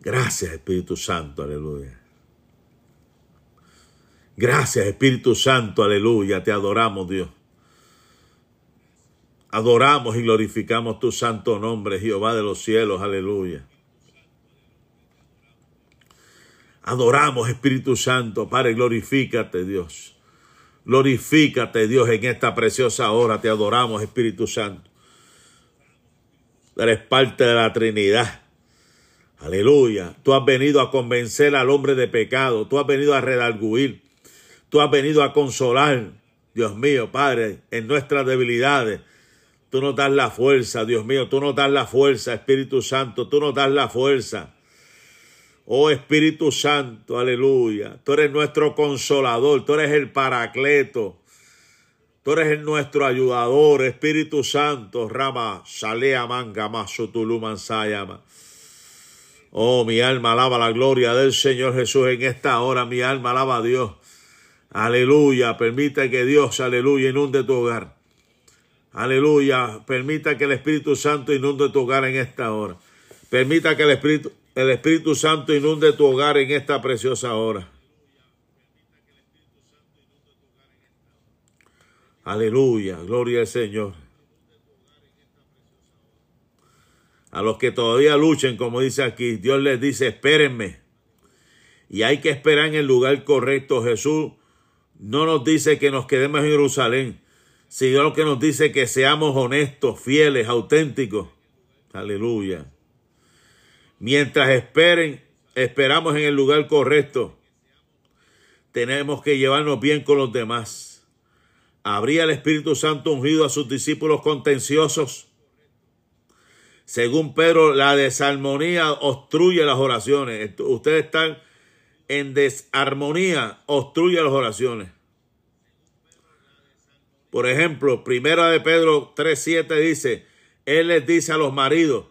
Gracias Espíritu Santo, aleluya. Gracias Espíritu Santo, aleluya, te adoramos Dios. Adoramos y glorificamos tu santo nombre, Jehová de los cielos, aleluya. Adoramos Espíritu Santo, Padre, glorifícate Dios. Glorifícate Dios en esta preciosa hora, te adoramos Espíritu Santo. Eres parte de la Trinidad. Aleluya. Tú has venido a convencer al hombre de pecado. Tú has venido a redarguir. Tú has venido a consolar, Dios mío, Padre, en nuestras debilidades. Tú nos das la fuerza, Dios mío, tú nos das la fuerza, Espíritu Santo, tú nos das la fuerza. Oh Espíritu Santo, aleluya. Tú eres nuestro consolador, tú eres el paracleto. Tú eres nuestro ayudador, Espíritu Santo, Rama, Salea Manga, Masutuluman Sayama. Oh, mi alma alaba la gloria del Señor Jesús en esta hora. Mi alma alaba a Dios. Aleluya. Permita que Dios, aleluya, inunde tu hogar. Aleluya. Permita que el Espíritu Santo inunde tu hogar en esta hora. Permita que el Espíritu, el Espíritu Santo inunde tu hogar en esta preciosa hora. Aleluya. Gloria al Señor. A los que todavía luchen, como dice aquí, Dios les dice, espérenme. Y hay que esperar en el lugar correcto. Jesús no nos dice que nos quedemos en Jerusalén, sino que nos dice que seamos honestos, fieles, auténticos. Aleluya. Mientras esperen, esperamos en el lugar correcto. Tenemos que llevarnos bien con los demás. ¿Habría el Espíritu Santo ungido a sus discípulos contenciosos? Según Pedro, la desarmonía obstruye las oraciones. Ustedes están en desarmonía, obstruye las oraciones. Por ejemplo, primera de Pedro 3.7 dice, Él les dice a los maridos,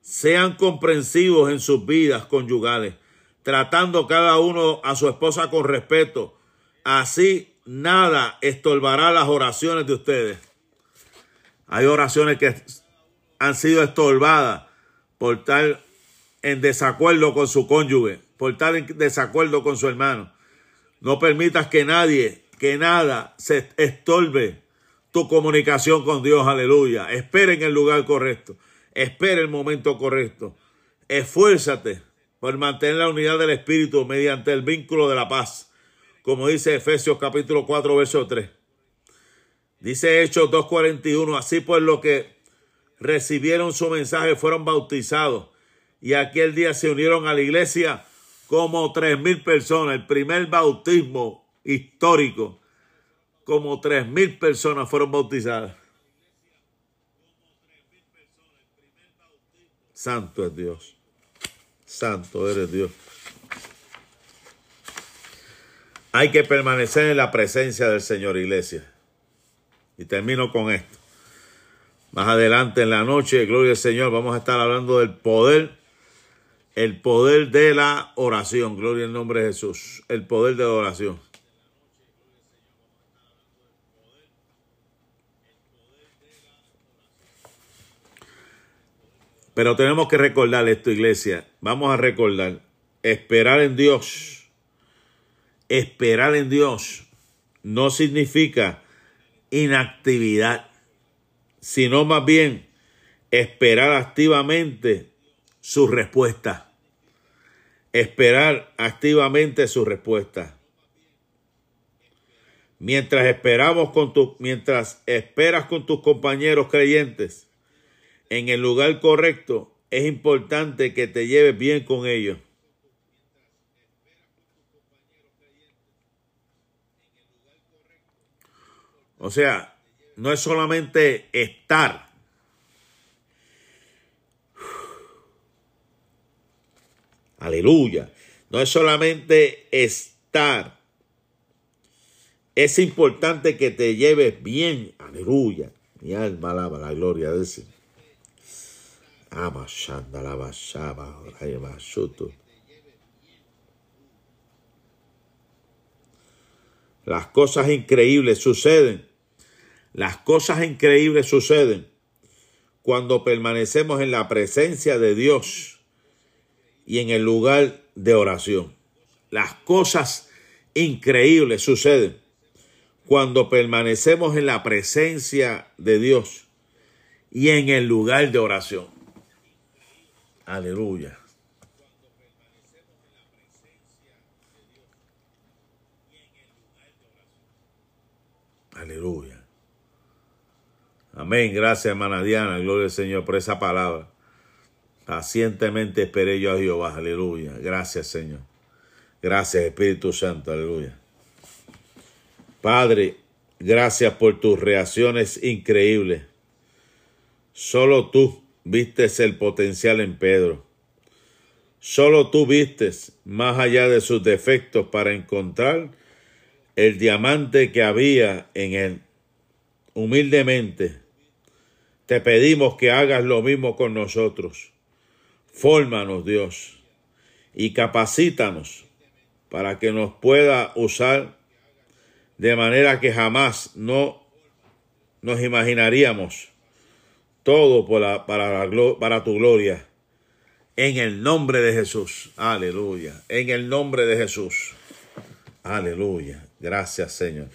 sean comprensivos en sus vidas conyugales, tratando cada uno a su esposa con respeto. Así nada estorbará las oraciones de ustedes. Hay oraciones que han sido estorbadas por estar en desacuerdo con su cónyuge, por estar en desacuerdo con su hermano. No permitas que nadie, que nada se estorbe tu comunicación con Dios, aleluya. Espera en el lugar correcto, espera el momento correcto. Esfuérzate por mantener la unidad del Espíritu mediante el vínculo de la paz, como dice Efesios capítulo 4, verso 3. Dice Hechos 2.41, así pues lo que recibieron su mensaje, fueron bautizados. Y aquel día se unieron a la iglesia como tres mil personas. El primer bautismo histórico. Como tres mil personas fueron bautizadas. Santo es Dios. Santo eres Dios. Hay que permanecer en la presencia del Señor, iglesia. Y termino con esto. Más adelante en la noche, gloria al Señor, vamos a estar hablando del poder, el poder de la oración, gloria al nombre de Jesús, el poder de la oración. Pero tenemos que recordar esto, iglesia. Vamos a recordar, esperar en Dios, esperar en Dios no significa inactividad sino más bien esperar activamente su respuesta. Esperar activamente su respuesta. Mientras esperamos con tu, mientras esperas con tus compañeros creyentes en el lugar correcto, es importante que te lleves bien con ellos. O sea, no es solamente estar. Aleluya. No es solamente estar. Es importante que te lleves bien. Aleluya. Mi alma alaba la gloria de ese. Las cosas increíbles suceden las cosas increíbles suceden cuando permanecemos en la presencia de Dios y en el lugar de oración. Las cosas increíbles suceden cuando permanecemos en la presencia de Dios y en el lugar de oración. Aleluya. Aleluya. Amén. Gracias, hermana Diana. Gloria al Señor por esa palabra. Pacientemente esperé yo a Jehová. Aleluya. Gracias, Señor. Gracias, Espíritu Santo. Aleluya. Padre, gracias por tus reacciones increíbles. Solo tú vistes el potencial en Pedro. Solo tú vistes más allá de sus defectos para encontrar el diamante que había en él. Humildemente, te pedimos que hagas lo mismo con nosotros. Fórmanos, Dios, y capacítanos para que nos pueda usar de manera que jamás no nos imaginaríamos todo para, para tu gloria. En el nombre de Jesús. Aleluya. En el nombre de Jesús. Aleluya. Gracias, Señor.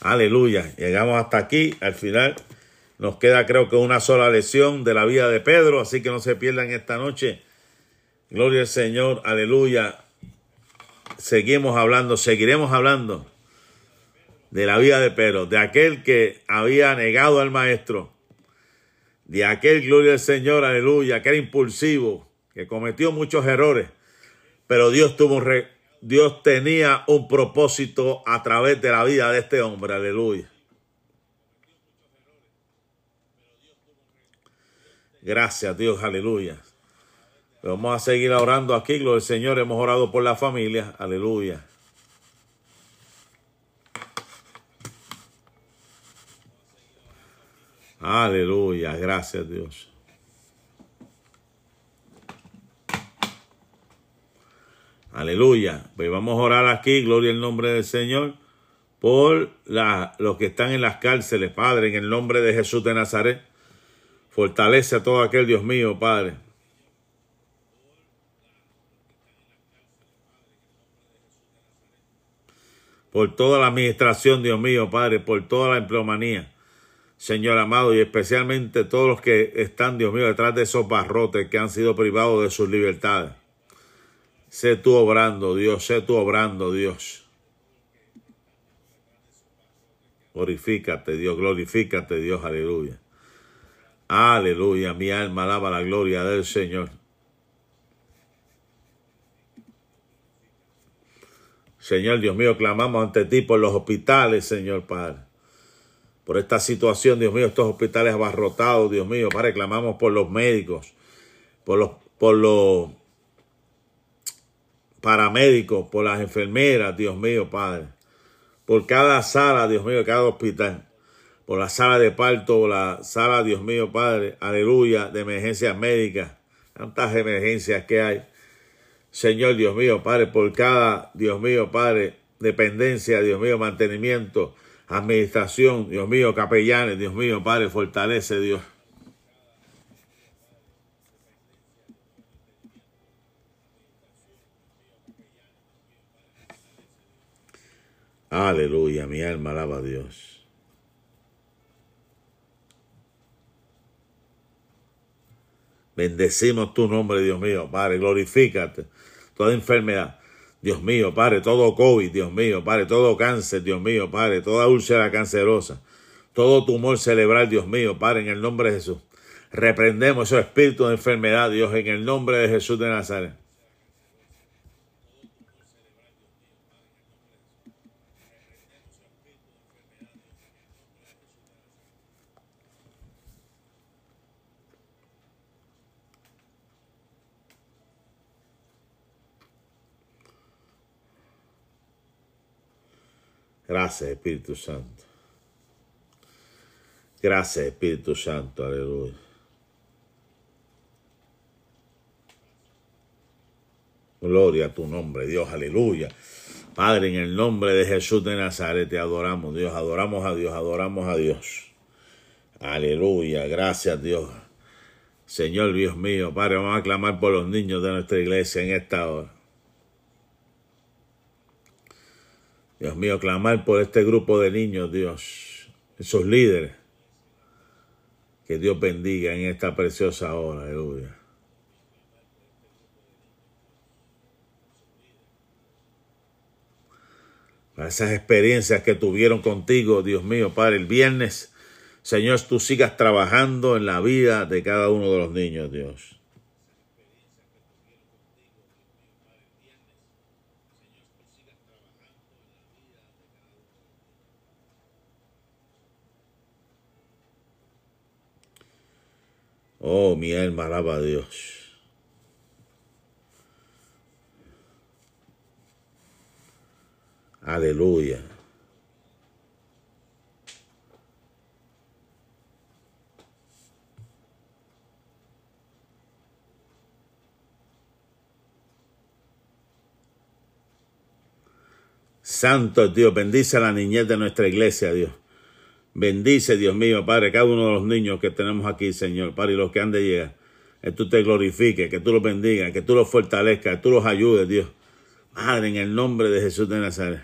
Aleluya. Llegamos hasta aquí. Al final nos queda creo que una sola lección de la vida de Pedro. Así que no se pierdan esta noche. Gloria al Señor. Aleluya. Seguimos hablando, seguiremos hablando de la vida de Pedro, de aquel que había negado al maestro, de aquel, gloria al Señor, aleluya, que era impulsivo, que cometió muchos errores, pero Dios tuvo un Dios tenía un propósito a través de la vida de este hombre, aleluya. Gracias Dios, aleluya. Vamos a seguir orando aquí, gloria al Señor. Hemos orado por la familia, aleluya. Aleluya, gracias Dios. Aleluya. Pues vamos a orar aquí, gloria al nombre del Señor, por la, los que están en las cárceles, Padre, en el nombre de Jesús de Nazaret. Fortalece a todo aquel, Dios mío, Padre. Por toda la administración, Dios mío, Padre, por toda la empleomanía. Señor amado, y especialmente todos los que están, Dios mío, detrás de esos barrotes que han sido privados de sus libertades. Sé tú obrando, Dios, sé tú obrando, Dios. Glorifícate, Dios, glorifícate, Dios, aleluya. Aleluya, mi alma alaba la gloria del Señor. Señor Dios mío, clamamos ante ti por los hospitales, Señor Padre por esta situación, Dios mío, estos hospitales abarrotados, Dios mío, Padre, clamamos por los médicos, por los, por los paramédicos, por las enfermeras, Dios mío, Padre, por cada sala, Dios mío, cada hospital, por la sala de parto, por la sala, Dios mío, Padre, aleluya, de emergencias médicas, tantas emergencias que hay. Señor, Dios mío, Padre, por cada, Dios mío, Padre, dependencia, Dios mío, mantenimiento, administración, Dios mío, capellanes, Dios mío, Padre, fortalece Dios. Aleluya, mi alma alaba a Dios. Bendecimos tu nombre, Dios mío, Padre, glorifícate. Toda enfermedad, Dios mío, Padre, todo COVID, Dios mío, Padre, todo cáncer, Dios mío, Padre, toda úlcera cancerosa, todo tumor cerebral, Dios mío, Padre, en el nombre de Jesús. Reprendemos esos espíritus de enfermedad, Dios, en el nombre de Jesús de Nazaret. Gracias, Espíritu Santo. Gracias, Espíritu Santo. Aleluya. Gloria a tu nombre, Dios, aleluya. Padre, en el nombre de Jesús de Nazaret te adoramos, Dios, adoramos a Dios, adoramos a Dios. Aleluya, gracias Dios. Señor Dios mío, Padre, vamos a clamar por los niños de nuestra iglesia en esta hora. Dios mío, clamar por este grupo de niños, Dios, esos líderes. Que Dios bendiga en esta preciosa hora, aleluya. Para esas experiencias que tuvieron contigo, Dios mío, Padre, el viernes, Señor, tú sigas trabajando en la vida de cada uno de los niños, Dios. Oh, mi alma alaba a Dios. Aleluya. Santo Dios, bendice a la niñez de nuestra iglesia, Dios. Bendice, Dios mío, Padre, cada uno de los niños que tenemos aquí, Señor, Padre, y los que han de llegar. Que tú te glorifiques, que tú los bendigas, que tú los fortalezcas, que tú los ayudes, Dios. Padre, en el nombre de Jesús de Nazaret.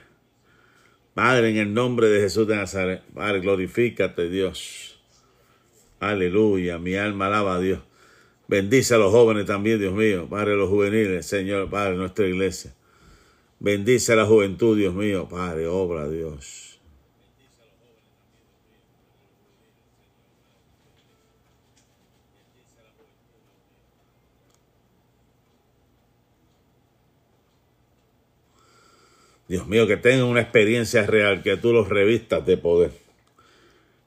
Padre, en el nombre de Jesús de Nazaret. Padre, glorifícate, Dios. Aleluya, mi alma alaba a Dios. Bendice a los jóvenes también, Dios mío. Padre, los juveniles, Señor, Padre, nuestra iglesia. Bendice a la juventud, Dios mío. Padre, obra, Dios. Dios mío, que tengan una experiencia real, que tú los revistas de poder.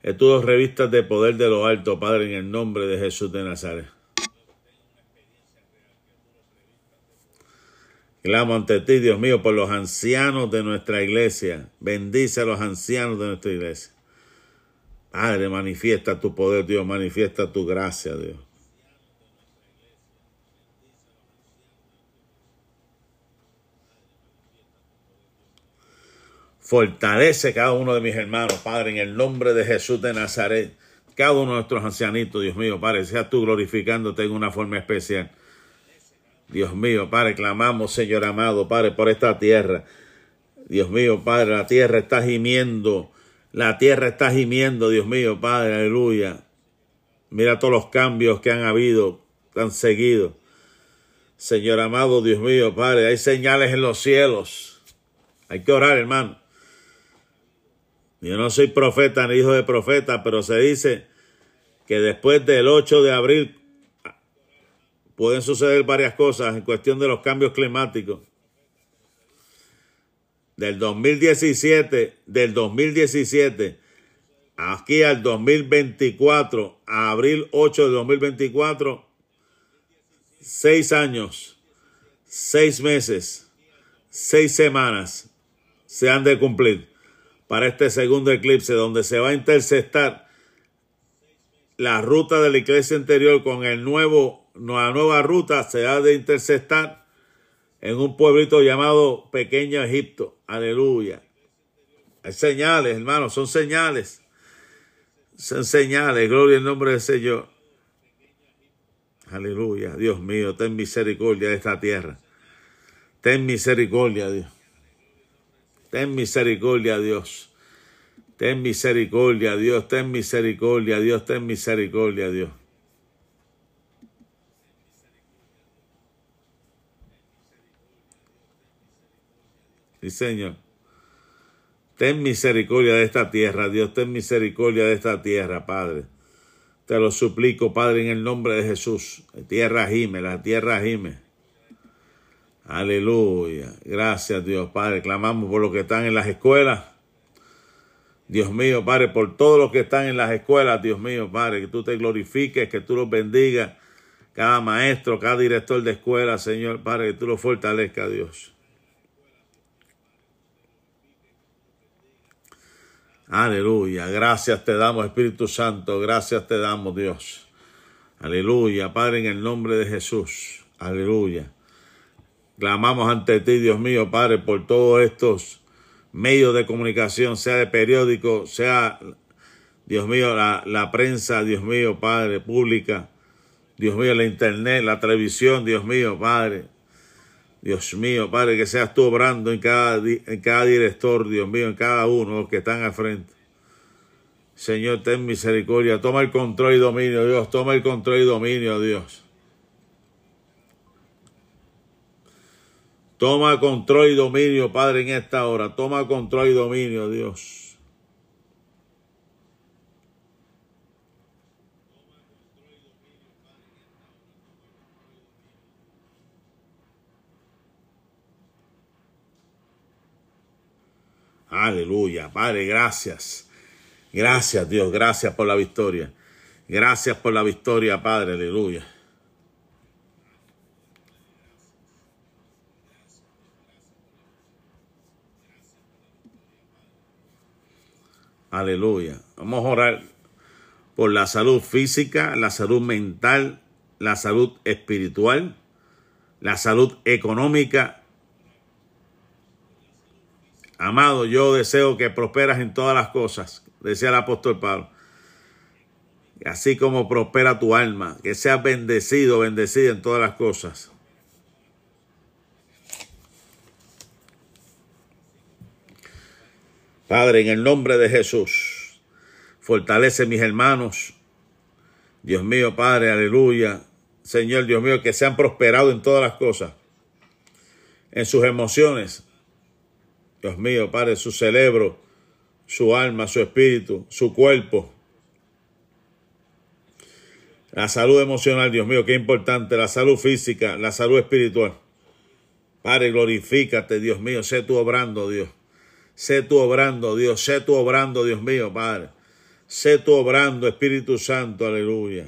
Que tú los revistas de poder de lo alto, Padre, en el nombre de Jesús de Nazaret. Clamo ante ti, Dios mío, por los ancianos de nuestra iglesia. Bendice a los ancianos de nuestra iglesia. Padre, manifiesta tu poder, Dios, manifiesta tu gracia, Dios. Fortalece cada uno de mis hermanos, Padre, en el nombre de Jesús de Nazaret. Cada uno de nuestros ancianitos, Dios mío, Padre, sea tú glorificándote en una forma especial. Dios mío, Padre, clamamos, Señor amado, Padre, por esta tierra. Dios mío, Padre, la tierra está gimiendo. La tierra está gimiendo, Dios mío, Padre, aleluya. Mira todos los cambios que han habido, han seguido. Señor amado, Dios mío, Padre, hay señales en los cielos. Hay que orar, hermano. Yo no soy profeta ni hijo de profeta, pero se dice que después del 8 de abril pueden suceder varias cosas en cuestión de los cambios climáticos. Del 2017, del 2017 aquí al 2024, a abril 8 de 2024, seis años, seis meses, seis semanas se han de cumplir para este segundo eclipse, donde se va a interceptar la ruta de la iglesia interior con el nuevo, la nueva ruta se ha de interceptar en un pueblito llamado Pequeño Egipto. Aleluya. Hay señales, hermanos, son señales. Son señales. Gloria al nombre del Señor. Aleluya. Dios mío, ten misericordia de esta tierra. Ten misericordia, Dios. Ten misericordia, Dios. Ten misericordia, Dios. Ten misericordia, Dios. Ten misericordia, Dios. Sí, Señor. Ten misericordia de esta tierra, Dios. Ten misericordia de esta tierra, Padre. Te lo suplico, Padre, en el nombre de Jesús. Tierra gime, la tierra gime. Aleluya. Gracias, Dios, Padre. Clamamos por los que están en las escuelas. Dios mío, Padre, por todos los que están en las escuelas, Dios mío, Padre, que tú te glorifiques, que tú los bendigas. Cada maestro, cada director de escuela, Señor, Padre, que tú los fortalezcas, Dios. Aleluya. Gracias te damos, Espíritu Santo. Gracias te damos, Dios. Aleluya. Padre, en el nombre de Jesús. Aleluya. Clamamos ante ti, Dios mío, Padre, por todos estos medios de comunicación, sea de periódico, sea, Dios mío, la, prensa, Dios mío, Padre, pública, Dios mío, la internet, la televisión, Dios mío, Padre. Dios mío, Padre, que seas tú obrando en cada, en cada director, Dios mío, en cada uno que están al frente. Señor, ten misericordia. Toma el control y dominio, Dios. Toma el control y dominio, Dios. Toma control y dominio, Padre, en esta hora. Toma control y dominio, Dios. Aleluya, Padre, gracias. Gracias, Dios, gracias por la victoria. Gracias por la victoria, Padre, aleluya. Aleluya. Vamos a orar por la salud física, la salud mental, la salud espiritual, la salud económica. Amado, yo deseo que prosperas en todas las cosas, decía el apóstol Pablo. Así como prospera tu alma, que seas bendecido, bendecido en todas las cosas. Padre, en el nombre de Jesús, fortalece mis hermanos. Dios mío, Padre, aleluya. Señor, Dios mío, que sean prosperados en todas las cosas, en sus emociones. Dios mío, Padre, su cerebro, su alma, su espíritu, su cuerpo. La salud emocional, Dios mío, qué importante. La salud física, la salud espiritual. Padre, glorifícate, Dios mío, sé tú obrando, Dios. Sé tú obrando, Dios. Sé tú obrando, Dios mío, Padre. Sé tú obrando, Espíritu Santo. Aleluya.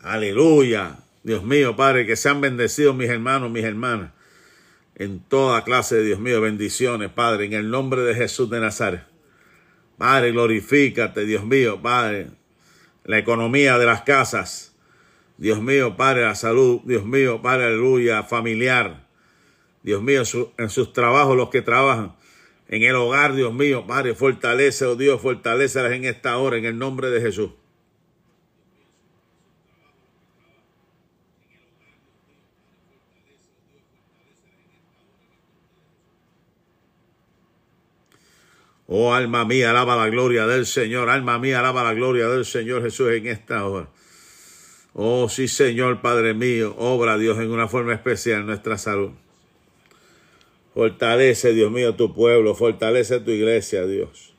Aleluya. Dios mío, Padre, que sean bendecidos mis hermanos, mis hermanas en toda clase de Dios mío, bendiciones, Padre, en el nombre de Jesús de Nazaret. Padre, glorifícate, Dios mío, Padre, la economía de las casas. Dios mío, Padre, la salud, Dios mío, Padre, aleluya, familiar. Dios mío, en sus trabajos, los que trabajan. En el hogar, Dios mío, Padre, fortalece, oh Dios, fortalecelas en esta hora, en el nombre de Jesús. Oh, alma mía, alaba la gloria del Señor. Alma mía, alaba la gloria del Señor Jesús en esta hora. Oh, sí, Señor, Padre mío, obra Dios en una forma especial nuestra salud. Fortalece, Dios mío, tu pueblo, fortalece tu iglesia, Dios.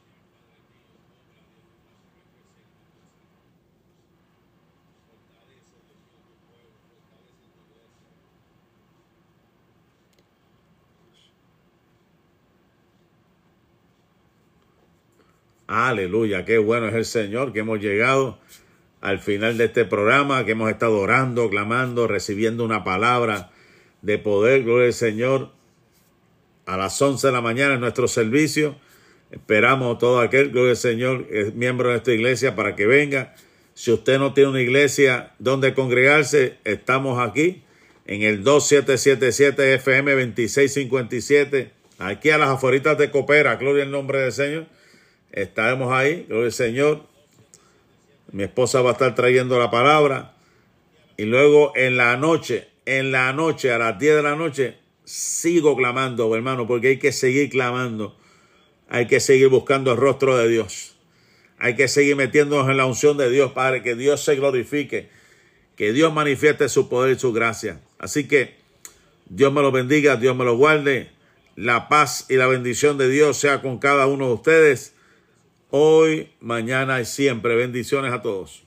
Aleluya, qué bueno es el Señor, que hemos llegado al final de este programa, que hemos estado orando, clamando, recibiendo una palabra de poder, gloria al Señor. A las 11 de la mañana en nuestro servicio. Esperamos a todo aquel, gloria al Señor, es miembro de esta iglesia para que venga. Si usted no tiene una iglesia donde congregarse, estamos aquí en el 2777 FM 2657, aquí a las afueritas de Copera, gloria al nombre del Señor Estaremos ahí, gloria al Señor. Mi esposa va a estar trayendo la palabra. Y luego en la noche, en la noche, a las 10 de la noche, sigo clamando, hermano, porque hay que seguir clamando. Hay que seguir buscando el rostro de Dios. Hay que seguir metiéndonos en la unción de Dios, Padre, que Dios se glorifique, que Dios manifieste su poder y su gracia. Así que Dios me lo bendiga, Dios me lo guarde. La paz y la bendición de Dios sea con cada uno de ustedes hoy, mañana y siempre. Bendiciones a todos.